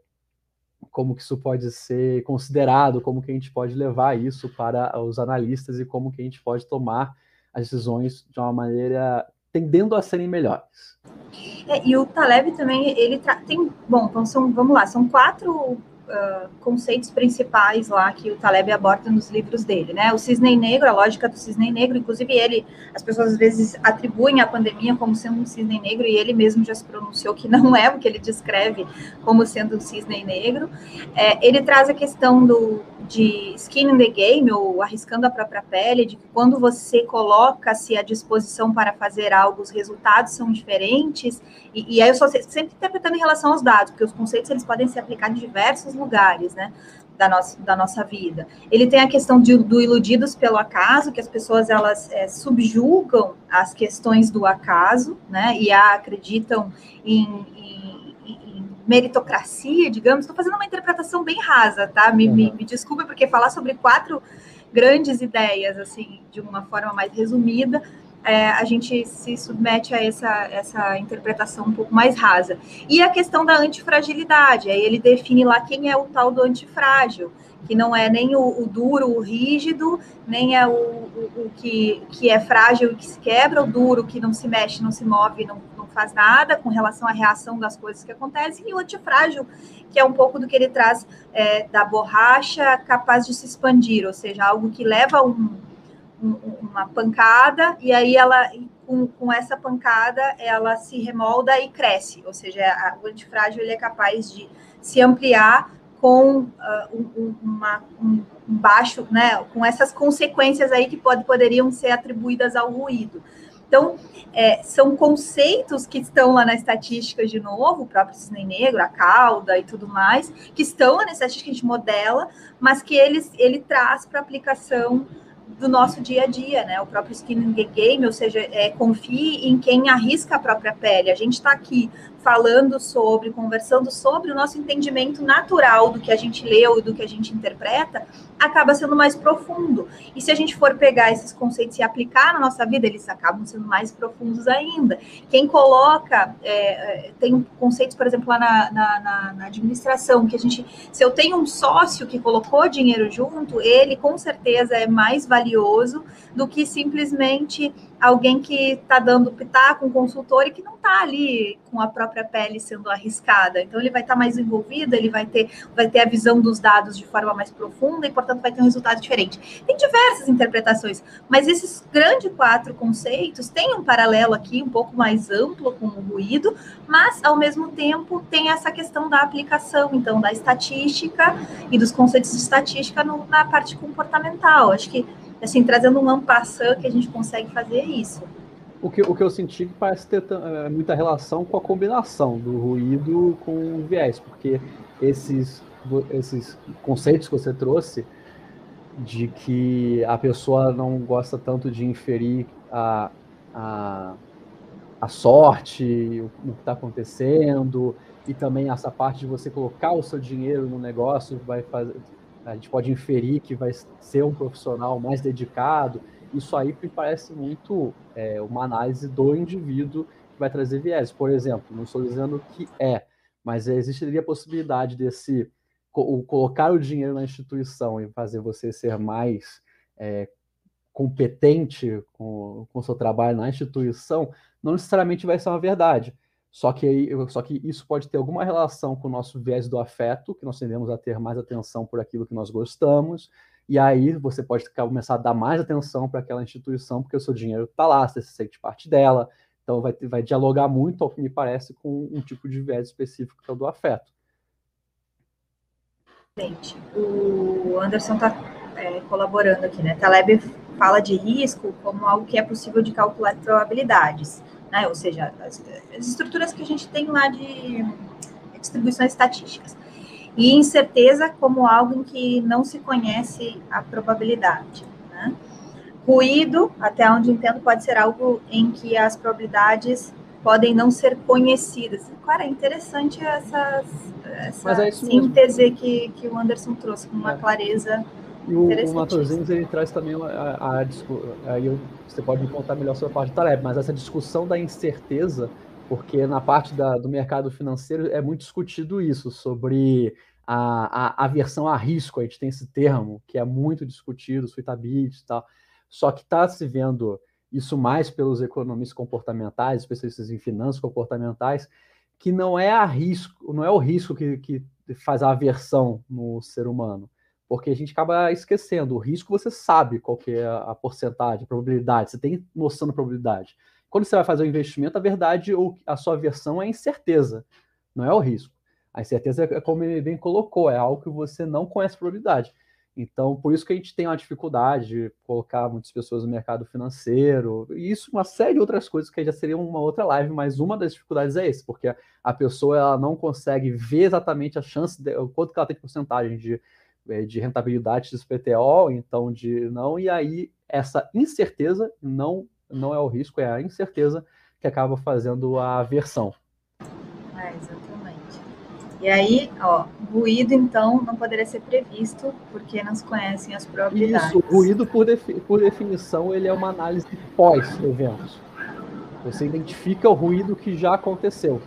como que isso pode ser considerado, como que a gente pode levar isso para os analistas e como que a gente pode tomar as decisões de uma maneira tendendo a serem melhores. É, e o Taleb também, ele tem, bom, então são, vamos lá, são quatro uh, conceitos principais lá que o Taleb aborda nos livros dele, né? O cisne negro, a lógica do cisne negro, inclusive ele, as pessoas às vezes atribuem a pandemia como sendo um cisne negro e ele mesmo já se pronunciou que não é o que ele descreve como sendo um cisne negro. É, ele traz a questão do de skin in the game, ou arriscando a própria pele, de que quando você coloca-se à disposição para fazer algo, os resultados são diferentes, e, e aí eu só sempre interpretando em relação aos dados, porque os conceitos eles podem ser aplicados em diversos lugares, né? Da nossa, da nossa vida. Ele tem a questão de, do iludidos pelo acaso, que as pessoas elas é, subjugam as questões do acaso, né? E acreditam em, meritocracia, digamos, estou fazendo uma interpretação bem rasa, tá? Me, uhum. me, me desculpe, porque falar sobre quatro grandes ideias, assim, de uma forma mais resumida, é, a gente se submete a essa, essa interpretação um pouco mais rasa. E a questão da antifragilidade, aí ele define lá quem é o tal do antifrágil, que não é nem o, o duro, o rígido, nem é o, o, o, que, que é frágil e que se quebra, o duro que não se mexe, não se move, não, faz nada com relação à reação das coisas que acontecem, e o antifrágil, que é um pouco do que ele traz é, da borracha capaz de se expandir, ou seja, algo que leva um, uma pancada e aí ela com, com, essa pancada ela se remolda e cresce, ou seja, a, o antifrágil ele é capaz de se ampliar com uh, um, uma, um baixo, né, com essas consequências aí que pode, poderiam ser atribuídas ao ruído. Então, é, são conceitos que estão lá na estatística de novo, o próprio cisne negro, a cauda e tudo mais, que estão lá na estatística a gente modela, mas que eles, ele traz para aplicação do nosso dia a dia, né? O próprio skin in the game, ou seja, é, confie em quem arrisca a própria pele. A gente está aqui falando sobre, conversando sobre o nosso entendimento natural do que a gente leu e do que a gente interpreta, acaba sendo mais profundo. E se a gente for pegar esses conceitos e aplicar na nossa vida, eles acabam sendo mais profundos ainda. Quem coloca, é, é tem conceitos, por exemplo, lá na, na, na, na, administração, que a gente, se eu tenho um sócio que colocou dinheiro junto, ele com certeza é mais valioso do que simplesmente alguém que está dando pitaco, um consultor e que não está ali com a própria pele sendo arriscada. Então ele vai estar tá mais envolvido, ele vai ter, vai ter a visão dos dados de forma mais profunda e, portanto, vai ter um resultado diferente. Tem diversas interpretações, mas esses grandes quatro conceitos têm um paralelo aqui um pouco mais amplo com o ruído, mas ao mesmo tempo tem essa questão da aplicação, então, da estatística e dos conceitos de estatística no, na parte comportamental. Acho que assim, trazendo um ampassant que a gente consegue fazer isso. O que, o que eu senti que parece ter é, muita relação com a combinação do ruído com o viés, porque esses, esses conceitos que você trouxe de que a pessoa não gosta tanto de inferir a, a, a sorte, o, o que está acontecendo, e também essa parte de você colocar o seu dinheiro no negócio vai fazer, a gente pode inferir que vai ser um profissional mais dedicado. Isso aí me parece muito é, uma análise do indivíduo que vai trazer viés. Por exemplo, não estou dizendo que é, mas existiria a possibilidade desse colocar o dinheiro na instituição e fazer você ser mais é, competente com o seu trabalho na instituição, não necessariamente vai ser uma verdade. Só que, só que isso pode ter alguma relação com o nosso viés do afeto, que nós tendemos a ter mais atenção por aquilo que nós gostamos, e aí você pode começar a dar mais atenção para aquela instituição, porque o seu dinheiro está lá, você se sente parte dela, então vai, vai dialogar muito, ao que me parece, com um tipo de viés específico que é o do afeto. Gente, o Anderson está é, colaborando aqui, né? Taleb fala de risco como algo que é possível de calcular probabilidades né? ou seja, as, as estruturas que a gente tem lá de distribuições estatísticas. E incerteza como algo em que não se conhece a probabilidade. Né? Ruído, até onde entendo, pode ser algo em que as probabilidades podem não ser conhecidas. Cara, é interessante essa, essa é síntese que, que o Anderson trouxe, com uma é. clareza e o, o Matosinhos, ele traz também a, a, a aí eu, você pode me contar melhor sobre a parte da Taleb, mas essa discussão da incerteza, porque na parte da, do mercado financeiro é muito discutido isso, sobre a, a aversão a risco, a gente tem esse termo, que é muito discutido, suitability e tal, só que está se vendo isso mais pelos economistas comportamentais, especialistas em finanças comportamentais, que não é a risco, não é o risco que, que faz a aversão no ser humano, porque a gente acaba esquecendo. O risco você sabe qual que é a porcentagem, a probabilidade, você tem noção da probabilidade. Quando você vai fazer um investimento, a verdade ou a sua versão é incerteza, não é o risco. A incerteza é como ele bem colocou, é algo que você não conhece a probabilidade. Então, por isso que a gente tem uma dificuldade de colocar muitas pessoas no mercado financeiro, e isso, uma série de outras coisas que já seria uma outra live, mas uma das dificuldades é esse, porque a pessoa ela não consegue ver exatamente a chance, de, o quanto que ela tem de porcentagem de é, de rentabilidade dos PTO, então de não, e aí essa incerteza não, não é o risco, é a incerteza que acaba fazendo a aversão. É, exatamente. E aí, ó, ruído, então, não poderia ser previsto, porque não se conhecem as probabilidades. Isso, ruído, por, defi por definição, ele é uma análise pós-evento. Você identifica o ruído que já aconteceu.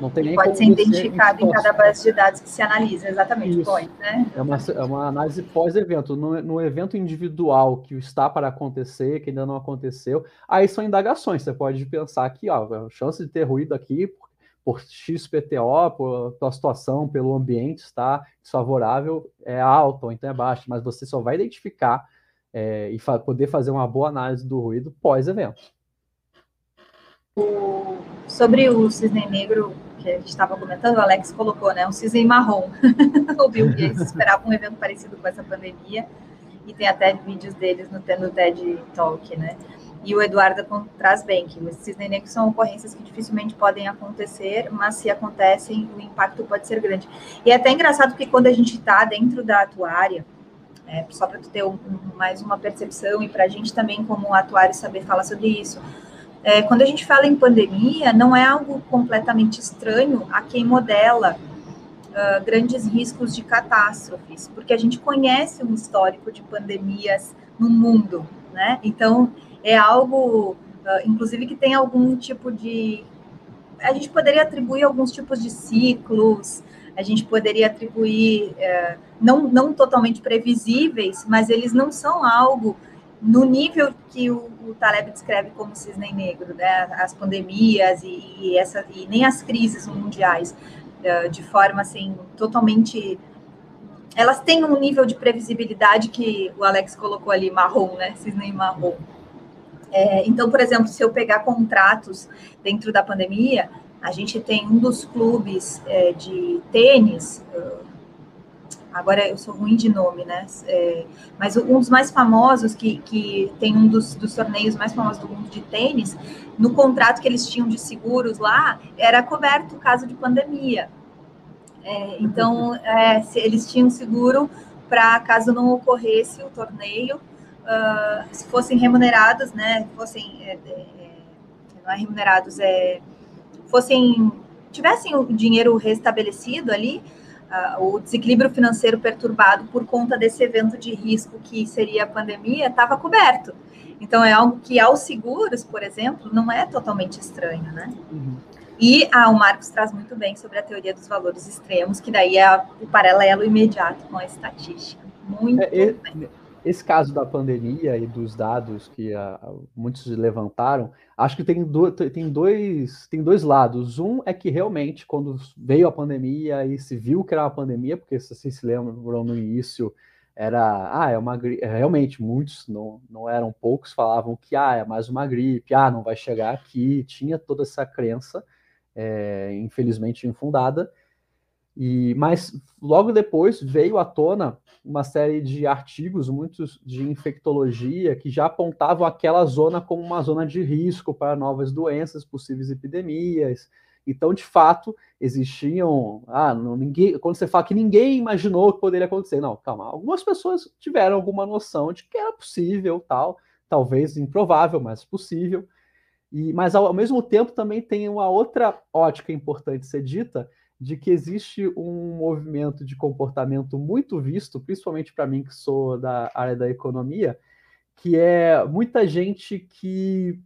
Não tem nem pode ser identificado em cada base de dados que se analisa, exatamente, Isso. pode, né? É uma, é uma análise pós-evento. No, no evento individual que está para acontecer, que ainda não aconteceu, aí são indagações. Você pode pensar que ó, a chance de ter ruído aqui por, por XPTO, por, pela situação, pelo ambiente está desfavorável, é alta ou então é baixa, mas você só vai identificar é, e fa poder fazer uma boa análise do ruído pós-evento. Sobre o cisne negro que a gente estava comentando, o Alex colocou, né, um cisne marrom. o Bill Gates esperava um evento parecido com essa pandemia, e tem até vídeos deles no, no TED Talk, né? E o Eduardo traz bem que os cisne negros são ocorrências que dificilmente podem acontecer, mas se acontecem, o impacto pode ser grande. E é até engraçado que quando a gente está dentro da atuária, é, só para tu ter um, mais uma percepção e para a gente também, como atuário, saber falar sobre isso. É, quando a gente fala em pandemia, não é algo completamente estranho a quem modela uh, grandes riscos de catástrofes, porque a gente conhece um histórico de pandemias no mundo, né? Então, é algo, uh, inclusive, que tem algum tipo de. A gente poderia atribuir alguns tipos de ciclos, a gente poderia atribuir, é, não, não totalmente previsíveis, mas eles não são algo no nível que o, o Taleb descreve como cisne negro, né? as pandemias e, e, essa, e nem as crises mundiais, é, de forma assim, totalmente. Elas têm um nível de previsibilidade que o Alex colocou ali, marrom, né? Cisne marrom. É, então, por exemplo, se eu pegar contratos dentro da pandemia, a gente tem um dos clubes é, de tênis, uh, agora eu sou ruim de nome, né? É, mas um dos mais famosos, que, que tem um dos, dos torneios mais famosos do mundo de tênis, no contrato que eles tinham de seguros lá, era coberto caso de pandemia. É, então, é, eles tinham seguro para caso não ocorresse o torneio, uh, se fossem remunerados, né? Fossem. É, é, não é remunerados, é fossem tivessem o dinheiro restabelecido ali, uh, o desequilíbrio financeiro perturbado por conta desse evento de risco que seria a pandemia estava coberto. Então é algo que aos seguros, por exemplo, não é totalmente estranho, né? Uhum. E ah, o Marcos traz muito bem sobre a teoria dos valores extremos, que daí é o paralelo imediato com a estatística. Muito é, bem. Esse caso da pandemia e dos dados que uh, muitos levantaram, acho que tem, do, tem, dois, tem dois lados. Um é que realmente, quando veio a pandemia e se viu que era uma pandemia, porque se vocês se lembram no início, era, ah, é uma. Realmente, muitos, não, não eram poucos, falavam que, ah, é mais uma gripe, ah, não vai chegar aqui. Tinha toda essa crença, é, infelizmente infundada. E, mas logo depois veio à tona uma série de artigos, muitos de infectologia, que já apontavam aquela zona como uma zona de risco para novas doenças, possíveis epidemias. Então, de fato, existiam. Ah, não, ninguém, quando você fala que ninguém imaginou que poderia acontecer, não, calma. Algumas pessoas tiveram alguma noção de que era possível, tal, talvez improvável, mas possível. E, mas ao, ao mesmo tempo também tem uma outra ótica importante ser dita, de que existe um movimento de comportamento muito visto, principalmente para mim que sou da área da economia, que é muita gente que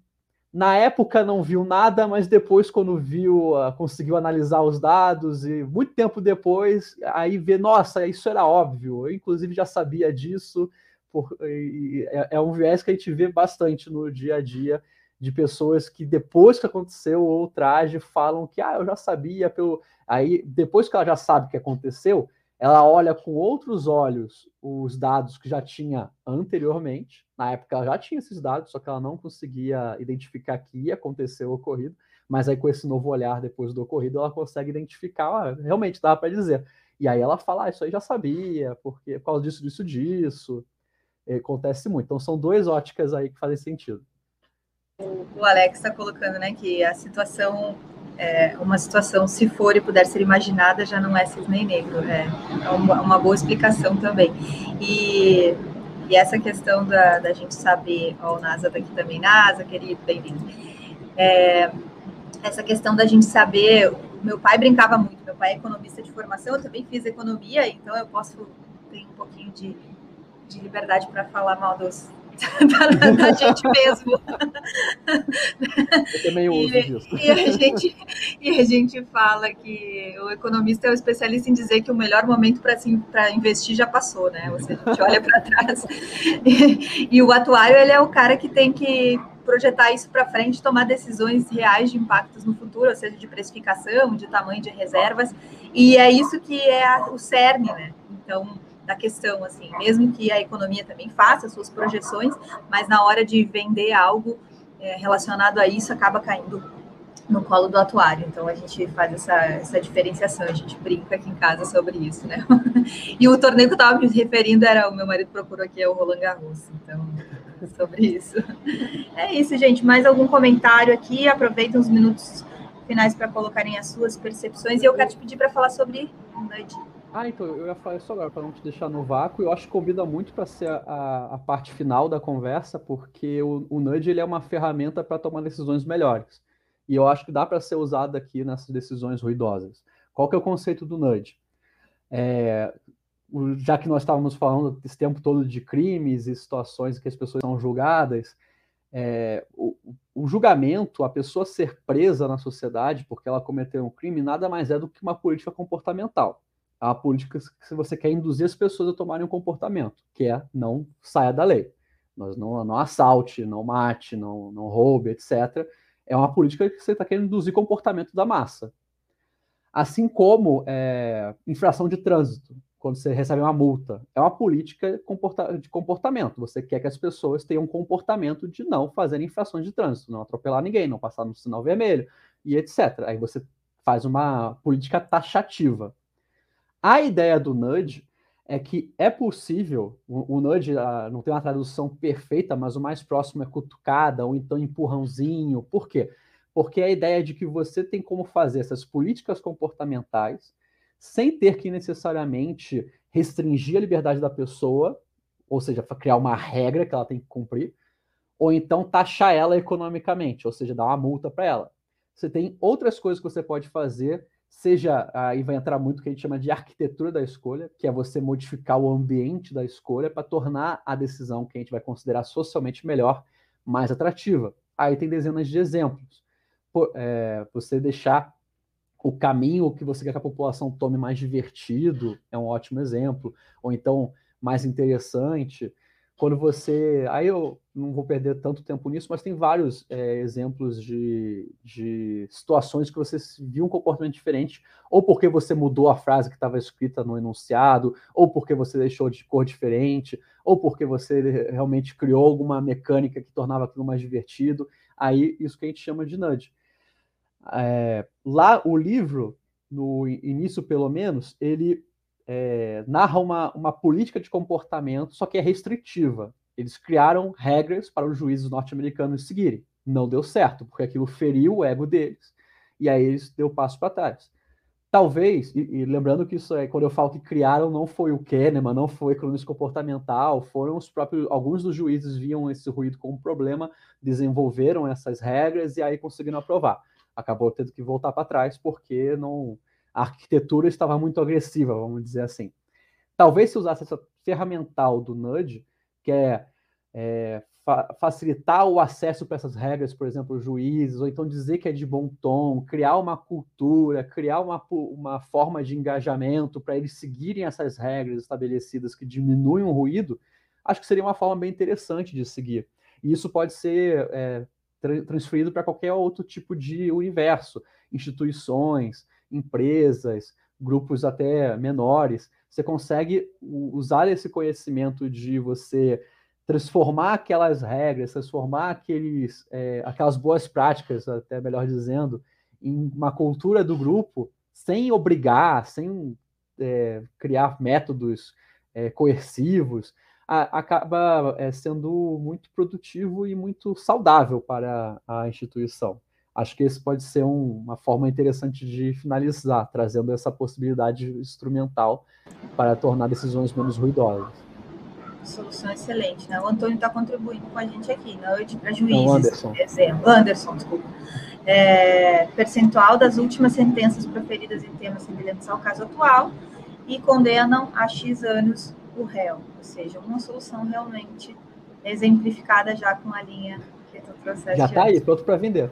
na época não viu nada, mas depois quando viu, ah, conseguiu analisar os dados e muito tempo depois aí vê, nossa, isso era óbvio, eu inclusive já sabia disso, por, é, é um viés que a gente vê bastante no dia a dia de pessoas que depois que aconteceu o ultraje falam que ah, eu já sabia pelo aí depois que ela já sabe que aconteceu, ela olha com outros olhos os dados que já tinha anteriormente. Na época ela já tinha esses dados, só que ela não conseguia identificar que ia acontecer o ocorrido, mas aí com esse novo olhar depois do ocorrido, ela consegue identificar, ah, realmente dava para dizer. E aí ela fala, ah, isso aí já sabia, porque por causa disso, disso, disso. Acontece muito. Então são duas óticas aí que fazem sentido o Alex está colocando, né, que a situação, é, uma situação, se for e puder ser imaginada, já não é cisne negro. É, é uma, uma, boa explicação também. E, e essa questão da, da gente saber, ó, o NASA está aqui também, NASA, querido, bem-vindo. É, essa questão da gente saber, meu pai brincava muito, meu pai é economista de formação, eu também fiz economia, então eu posso ter um pouquinho de, de liberdade para falar mal dos, da, da, gente mesmo. Eu também uso e, disso. E a, gente, e a gente fala que o economista é o especialista em dizer que o melhor momento para assim, investir já passou, né? Ou seja, a gente olha para trás. E, e o atuário, ele é o cara que tem que projetar isso para frente, tomar decisões reais de impactos no futuro, ou seja, de precificação, de tamanho de reservas, e é isso que é a, o cerne, né? Então, da questão, assim, mesmo que a economia também faça suas projeções, mas na hora de vender algo é, relacionado a isso acaba caindo no colo do atuário. Então a gente faz essa, essa diferenciação, a gente brinca aqui em casa sobre isso, né? e o torneio que eu estava me referindo era o meu marido procurou aqui, é o Roland Garros. Então, sobre isso. É isso, gente. Mais algum comentário aqui? Aproveitem os minutos finais para colocarem as suas percepções. E eu quero te pedir para falar sobre Nudge. Ah, então, eu ia falar isso agora, para não te deixar no vácuo. Eu acho que combina muito para ser a, a, parte final da conversa, porque o, o Nudge ele é uma ferramenta para tomar decisões melhores. E eu acho que dá para ser usado aqui nessas decisões ruidosas. Qual que é o conceito do Nudge? É, já que nós estávamos falando esse tempo todo de crimes e situações em que as pessoas são julgadas, é, o, o, julgamento, a pessoa ser presa na sociedade porque ela cometeu um crime, nada mais é do que uma política comportamental. Uma política que você quer induzir as pessoas a tomarem um comportamento, que é não saia da lei. Nós não, não assalte, não mate, não, não roube, etc. É uma política que você está querendo induzir comportamento da massa. Assim como é, infração de trânsito quando você recebe uma multa. É uma política de comportamento. Você quer que as pessoas tenham um comportamento de não fazer infrações de trânsito, não atropelar ninguém, não passar no sinal vermelho e etc. Aí você faz uma política taxativa. A ideia do nudge é que é possível, o, o nudge uh, não tem uma tradução perfeita, mas o mais próximo é cutucada ou então empurrãozinho. Por quê? Porque a ideia de que você tem como fazer essas políticas comportamentais sem ter que necessariamente restringir a liberdade da pessoa, ou seja, criar uma regra que ela tem que cumprir, ou então taxar ela economicamente, ou seja, dar uma multa para ela. Você tem outras coisas que você pode fazer, seja aí vai entrar muito o que a gente chama de arquitetura da escolha, que é você modificar o ambiente da escolha para tornar a decisão que a gente vai considerar socialmente melhor mais atrativa. Aí tem dezenas de exemplos. Por, é, você deixar o caminho que você quer que a população tome mais divertido é um ótimo exemplo, ou então mais interessante. Quando você. Aí eu não vou perder tanto tempo nisso, mas tem vários é, exemplos de, de situações que você viu um comportamento diferente, ou porque você mudou a frase que estava escrita no enunciado, ou porque você deixou de cor diferente, ou porque você realmente criou alguma mecânica que tornava aquilo mais divertido. Aí, isso que a gente chama de nudge. É, lá, o livro, no início pelo menos, ele é, narra uma, uma política de comportamento, só que é restritiva. Eles criaram regras para os juízes norte-americanos seguirem. Não deu certo, porque aquilo feriu o ego deles. E aí eles deu passo para trás. Talvez, e, e, lembrando que isso é quando eu falo que criaram, não foi o Kahneman, não foi economista comportamental, foram os próprios, alguns dos juízes viam esse ruído como um problema, desenvolveram essas regras e aí conseguiram aprovar acabou tendo que voltar para trás porque não a arquitetura estava muito agressiva, vamos dizer assim. Talvez se usasse essa ferramental do nudge, que é, é fa facilitar o acesso para essas regras, por exemplo, juízes, ou então dizer que é de bom tom, criar uma cultura, criar uma, uma forma de engajamento para eles seguirem essas regras estabelecidas que diminuem o ruído, acho que seria uma forma bem interessante de seguir. E isso pode ser é, transferido para qualquer outro tipo de universo, instituições, empresas, grupos até menores. Você consegue usar esse conhecimento de você transformar aquelas regras, transformar aqueles, é, aquelas boas práticas, até melhor dizendo, em uma cultura do grupo, sem obrigar, sem é, criar métodos é, coercivos, a, acaba é, sendo muito produtivo e muito saudável para a instituição. Acho que esse pode ser um, uma forma interessante de finalizar, trazendo essa possibilidade instrumental para tornar decisões menos ruidosas. Solução excelente, né? O Antônio está contribuindo com a gente aqui, noite para juízes, Não, Anderson. exemplo. Anderson, desculpa. É, percentual das últimas sentenças proferidas em temas semelhantes ao caso atual e condenam a X anos o réu, ou seja, uma solução realmente exemplificada já com a linha que tu trouxeste. Já está aí, pronto para vender.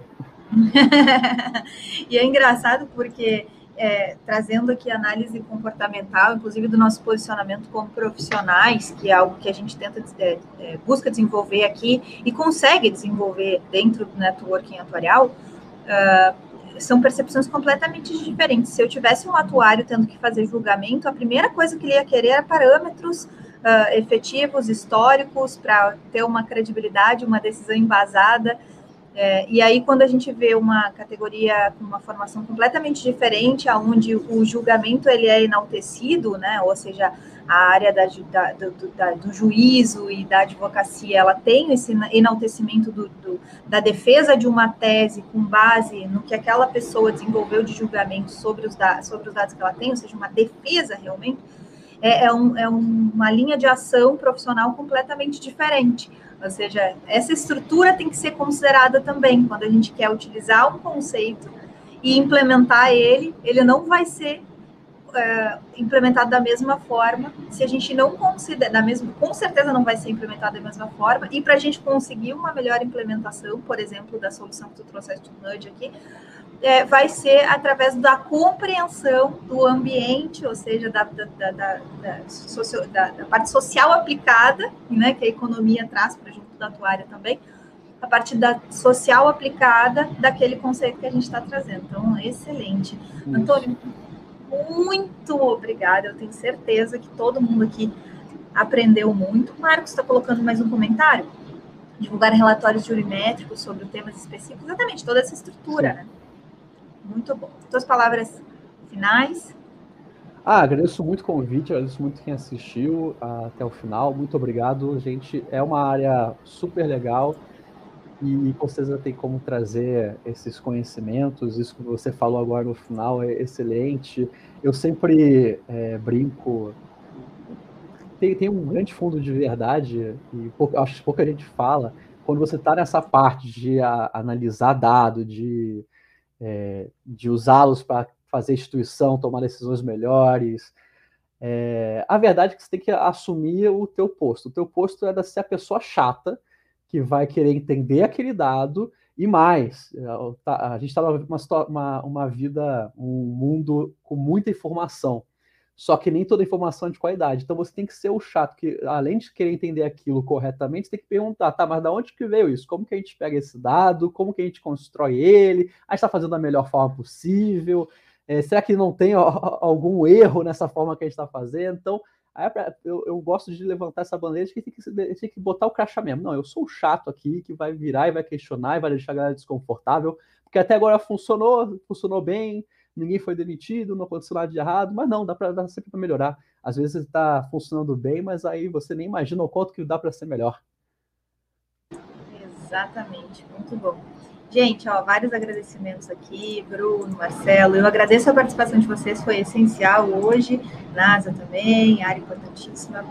e é engraçado porque é, trazendo aqui análise comportamental, inclusive do nosso posicionamento como profissionais, que é algo que a gente tenta é, é, busca desenvolver aqui e consegue desenvolver dentro do networking atuarial, uh, são percepções completamente diferentes. Se eu tivesse um atuário tendo que fazer julgamento, a primeira coisa que ele ia querer era parâmetros uh, efetivos, históricos, para ter uma credibilidade, uma decisão embasada. É, e aí, quando a gente vê uma categoria com uma formação completamente diferente, aonde o julgamento ele é enaltecido, né, ou seja, a área da, da, do, da, do, juízo e da advocacia, ela tem esse enaltecimento do, do, da defesa de uma tese com base no que aquela pessoa desenvolveu de julgamento sobre os, da, sobre os dados que ela tem, ou seja, uma defesa realmente, é, é, um, é uma linha de ação profissional completamente diferente. Ou seja, essa estrutura tem que ser considerada também. Quando a gente quer utilizar um conceito e implementar ele, ele não vai ser uh, implementado da mesma forma. Se a gente não considera, da mesma, com certeza não vai ser implementado da mesma forma, e para a gente conseguir uma melhor implementação, por exemplo, da solução que tu trouxeste do Nudge aqui, é, vai ser através da compreensão do ambiente, ou seja, da, da, da, da, socio, da parte social aplicada, né, que a economia traz para junto da atuária também, a parte da social aplicada daquele conceito que a gente está trazendo. Então, excelente. Isso. Antônio, muito obrigada. Eu tenho certeza que todo mundo aqui aprendeu muito. Marcos está colocando mais um comentário. Divulgar relatórios jurimétricos sobre temas específicos. Exatamente, toda essa estrutura, Sim. né? Muito bom. Suas palavras finais. Ah, agradeço muito o convite, agradeço muito quem assistiu até o final. Muito obrigado, gente. É uma área super legal e com certeza tem como trazer esses conhecimentos. Isso que você falou agora no final é excelente. Eu sempre é, brinco. Tem, tem um grande fundo de verdade, e pouca, acho que pouca gente fala, quando você está nessa parte de a, analisar dado, de, é, de usá-los para fazer instituição, tomar decisões melhores. É, a verdade é que você tem que assumir o teu posto. O teu posto é de ser a pessoa chata, que vai querer entender aquele dado e mais. Eh, tá, a gente está numa uma, uma vida, um mundo com muita informação. Só que nem toda informação é de qualidade. Então você tem que ser o chato, que além de querer entender aquilo corretamente, tem que perguntar, tá, mas da onde que veio isso? Como que a gente pega esse dado? Como que a gente constrói ele? A gente está fazendo da melhor forma possível? É, será que não tem algum erro nessa forma que a gente está fazendo? Então, Aí eu, eu, gosto de levantar essa bandeira de que tem que, tem que botar o crachá mesmo. Não, eu sou o chato aqui que vai virar e vai questionar e vai deixar a galera desconfortável, porque até agora funcionou, funcionou bem, ninguém foi demitido, não aconteceu nada de errado, mas não, dá, pra, dá sempre para melhorar. Às vezes está funcionando bem, mas aí você nem imagina o quanto que dá para ser melhor. Exatamente, muito bom. Gente, ó, vários agradecimentos aqui, Bruno, Marcelo. Eu agradeço a participação de vocês, foi essencial hoje. NASA também, área importantíssima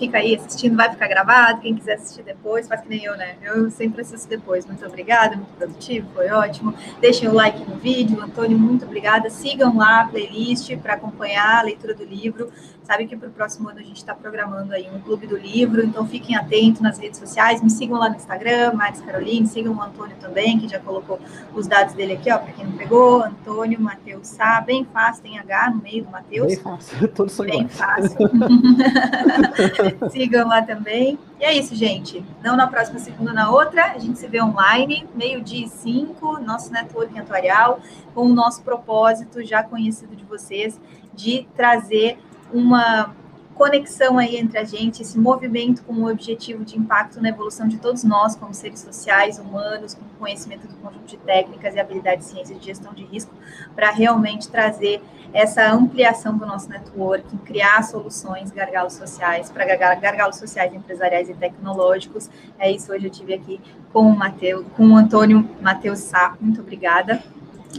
fica aí assistindo, vai ficar gravado. Quem quiser assistir depois, faz que nem eu, né? Eu sempre assisto depois. Muito obrigada, muito produtivo, foi ótimo. Deixem o like no vídeo. Antônio, muito obrigada. Sigam lá a playlist para acompanhar a leitura do livro. Sabe que para o próximo ano a gente está programando aí um clube do livro, então fiquem atentos nas redes sociais. Me sigam lá no Instagram, Maris Caroline. Sigam o Antônio também, que já colocou os dados dele aqui, ó, para quem não pegou. Antônio Matheus Sá, bem fácil, tem H no meio do Matheus. Bem fácil, todos são Bem fácil. Sigam lá também. E é isso, gente. Não na próxima segunda, na outra. A gente se vê online, meio-dia e cinco, nosso networking atuarial, com o nosso propósito já conhecido de vocês, de trazer uma conexão aí entre a gente, esse movimento com o objetivo de impacto na evolução de todos nós, como seres sociais, humanos, com conhecimento do conjunto de técnicas e habilidades de ciência de gestão de risco, para realmente trazer essa ampliação do nosso network, criar soluções, gargalos sociais, para gargalos sociais, empresariais e tecnológicos. É isso, hoje eu tive aqui com o Mateus, com o Antônio Matheus Sá. Muito obrigada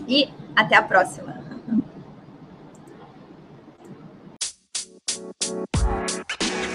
e até a próxima. You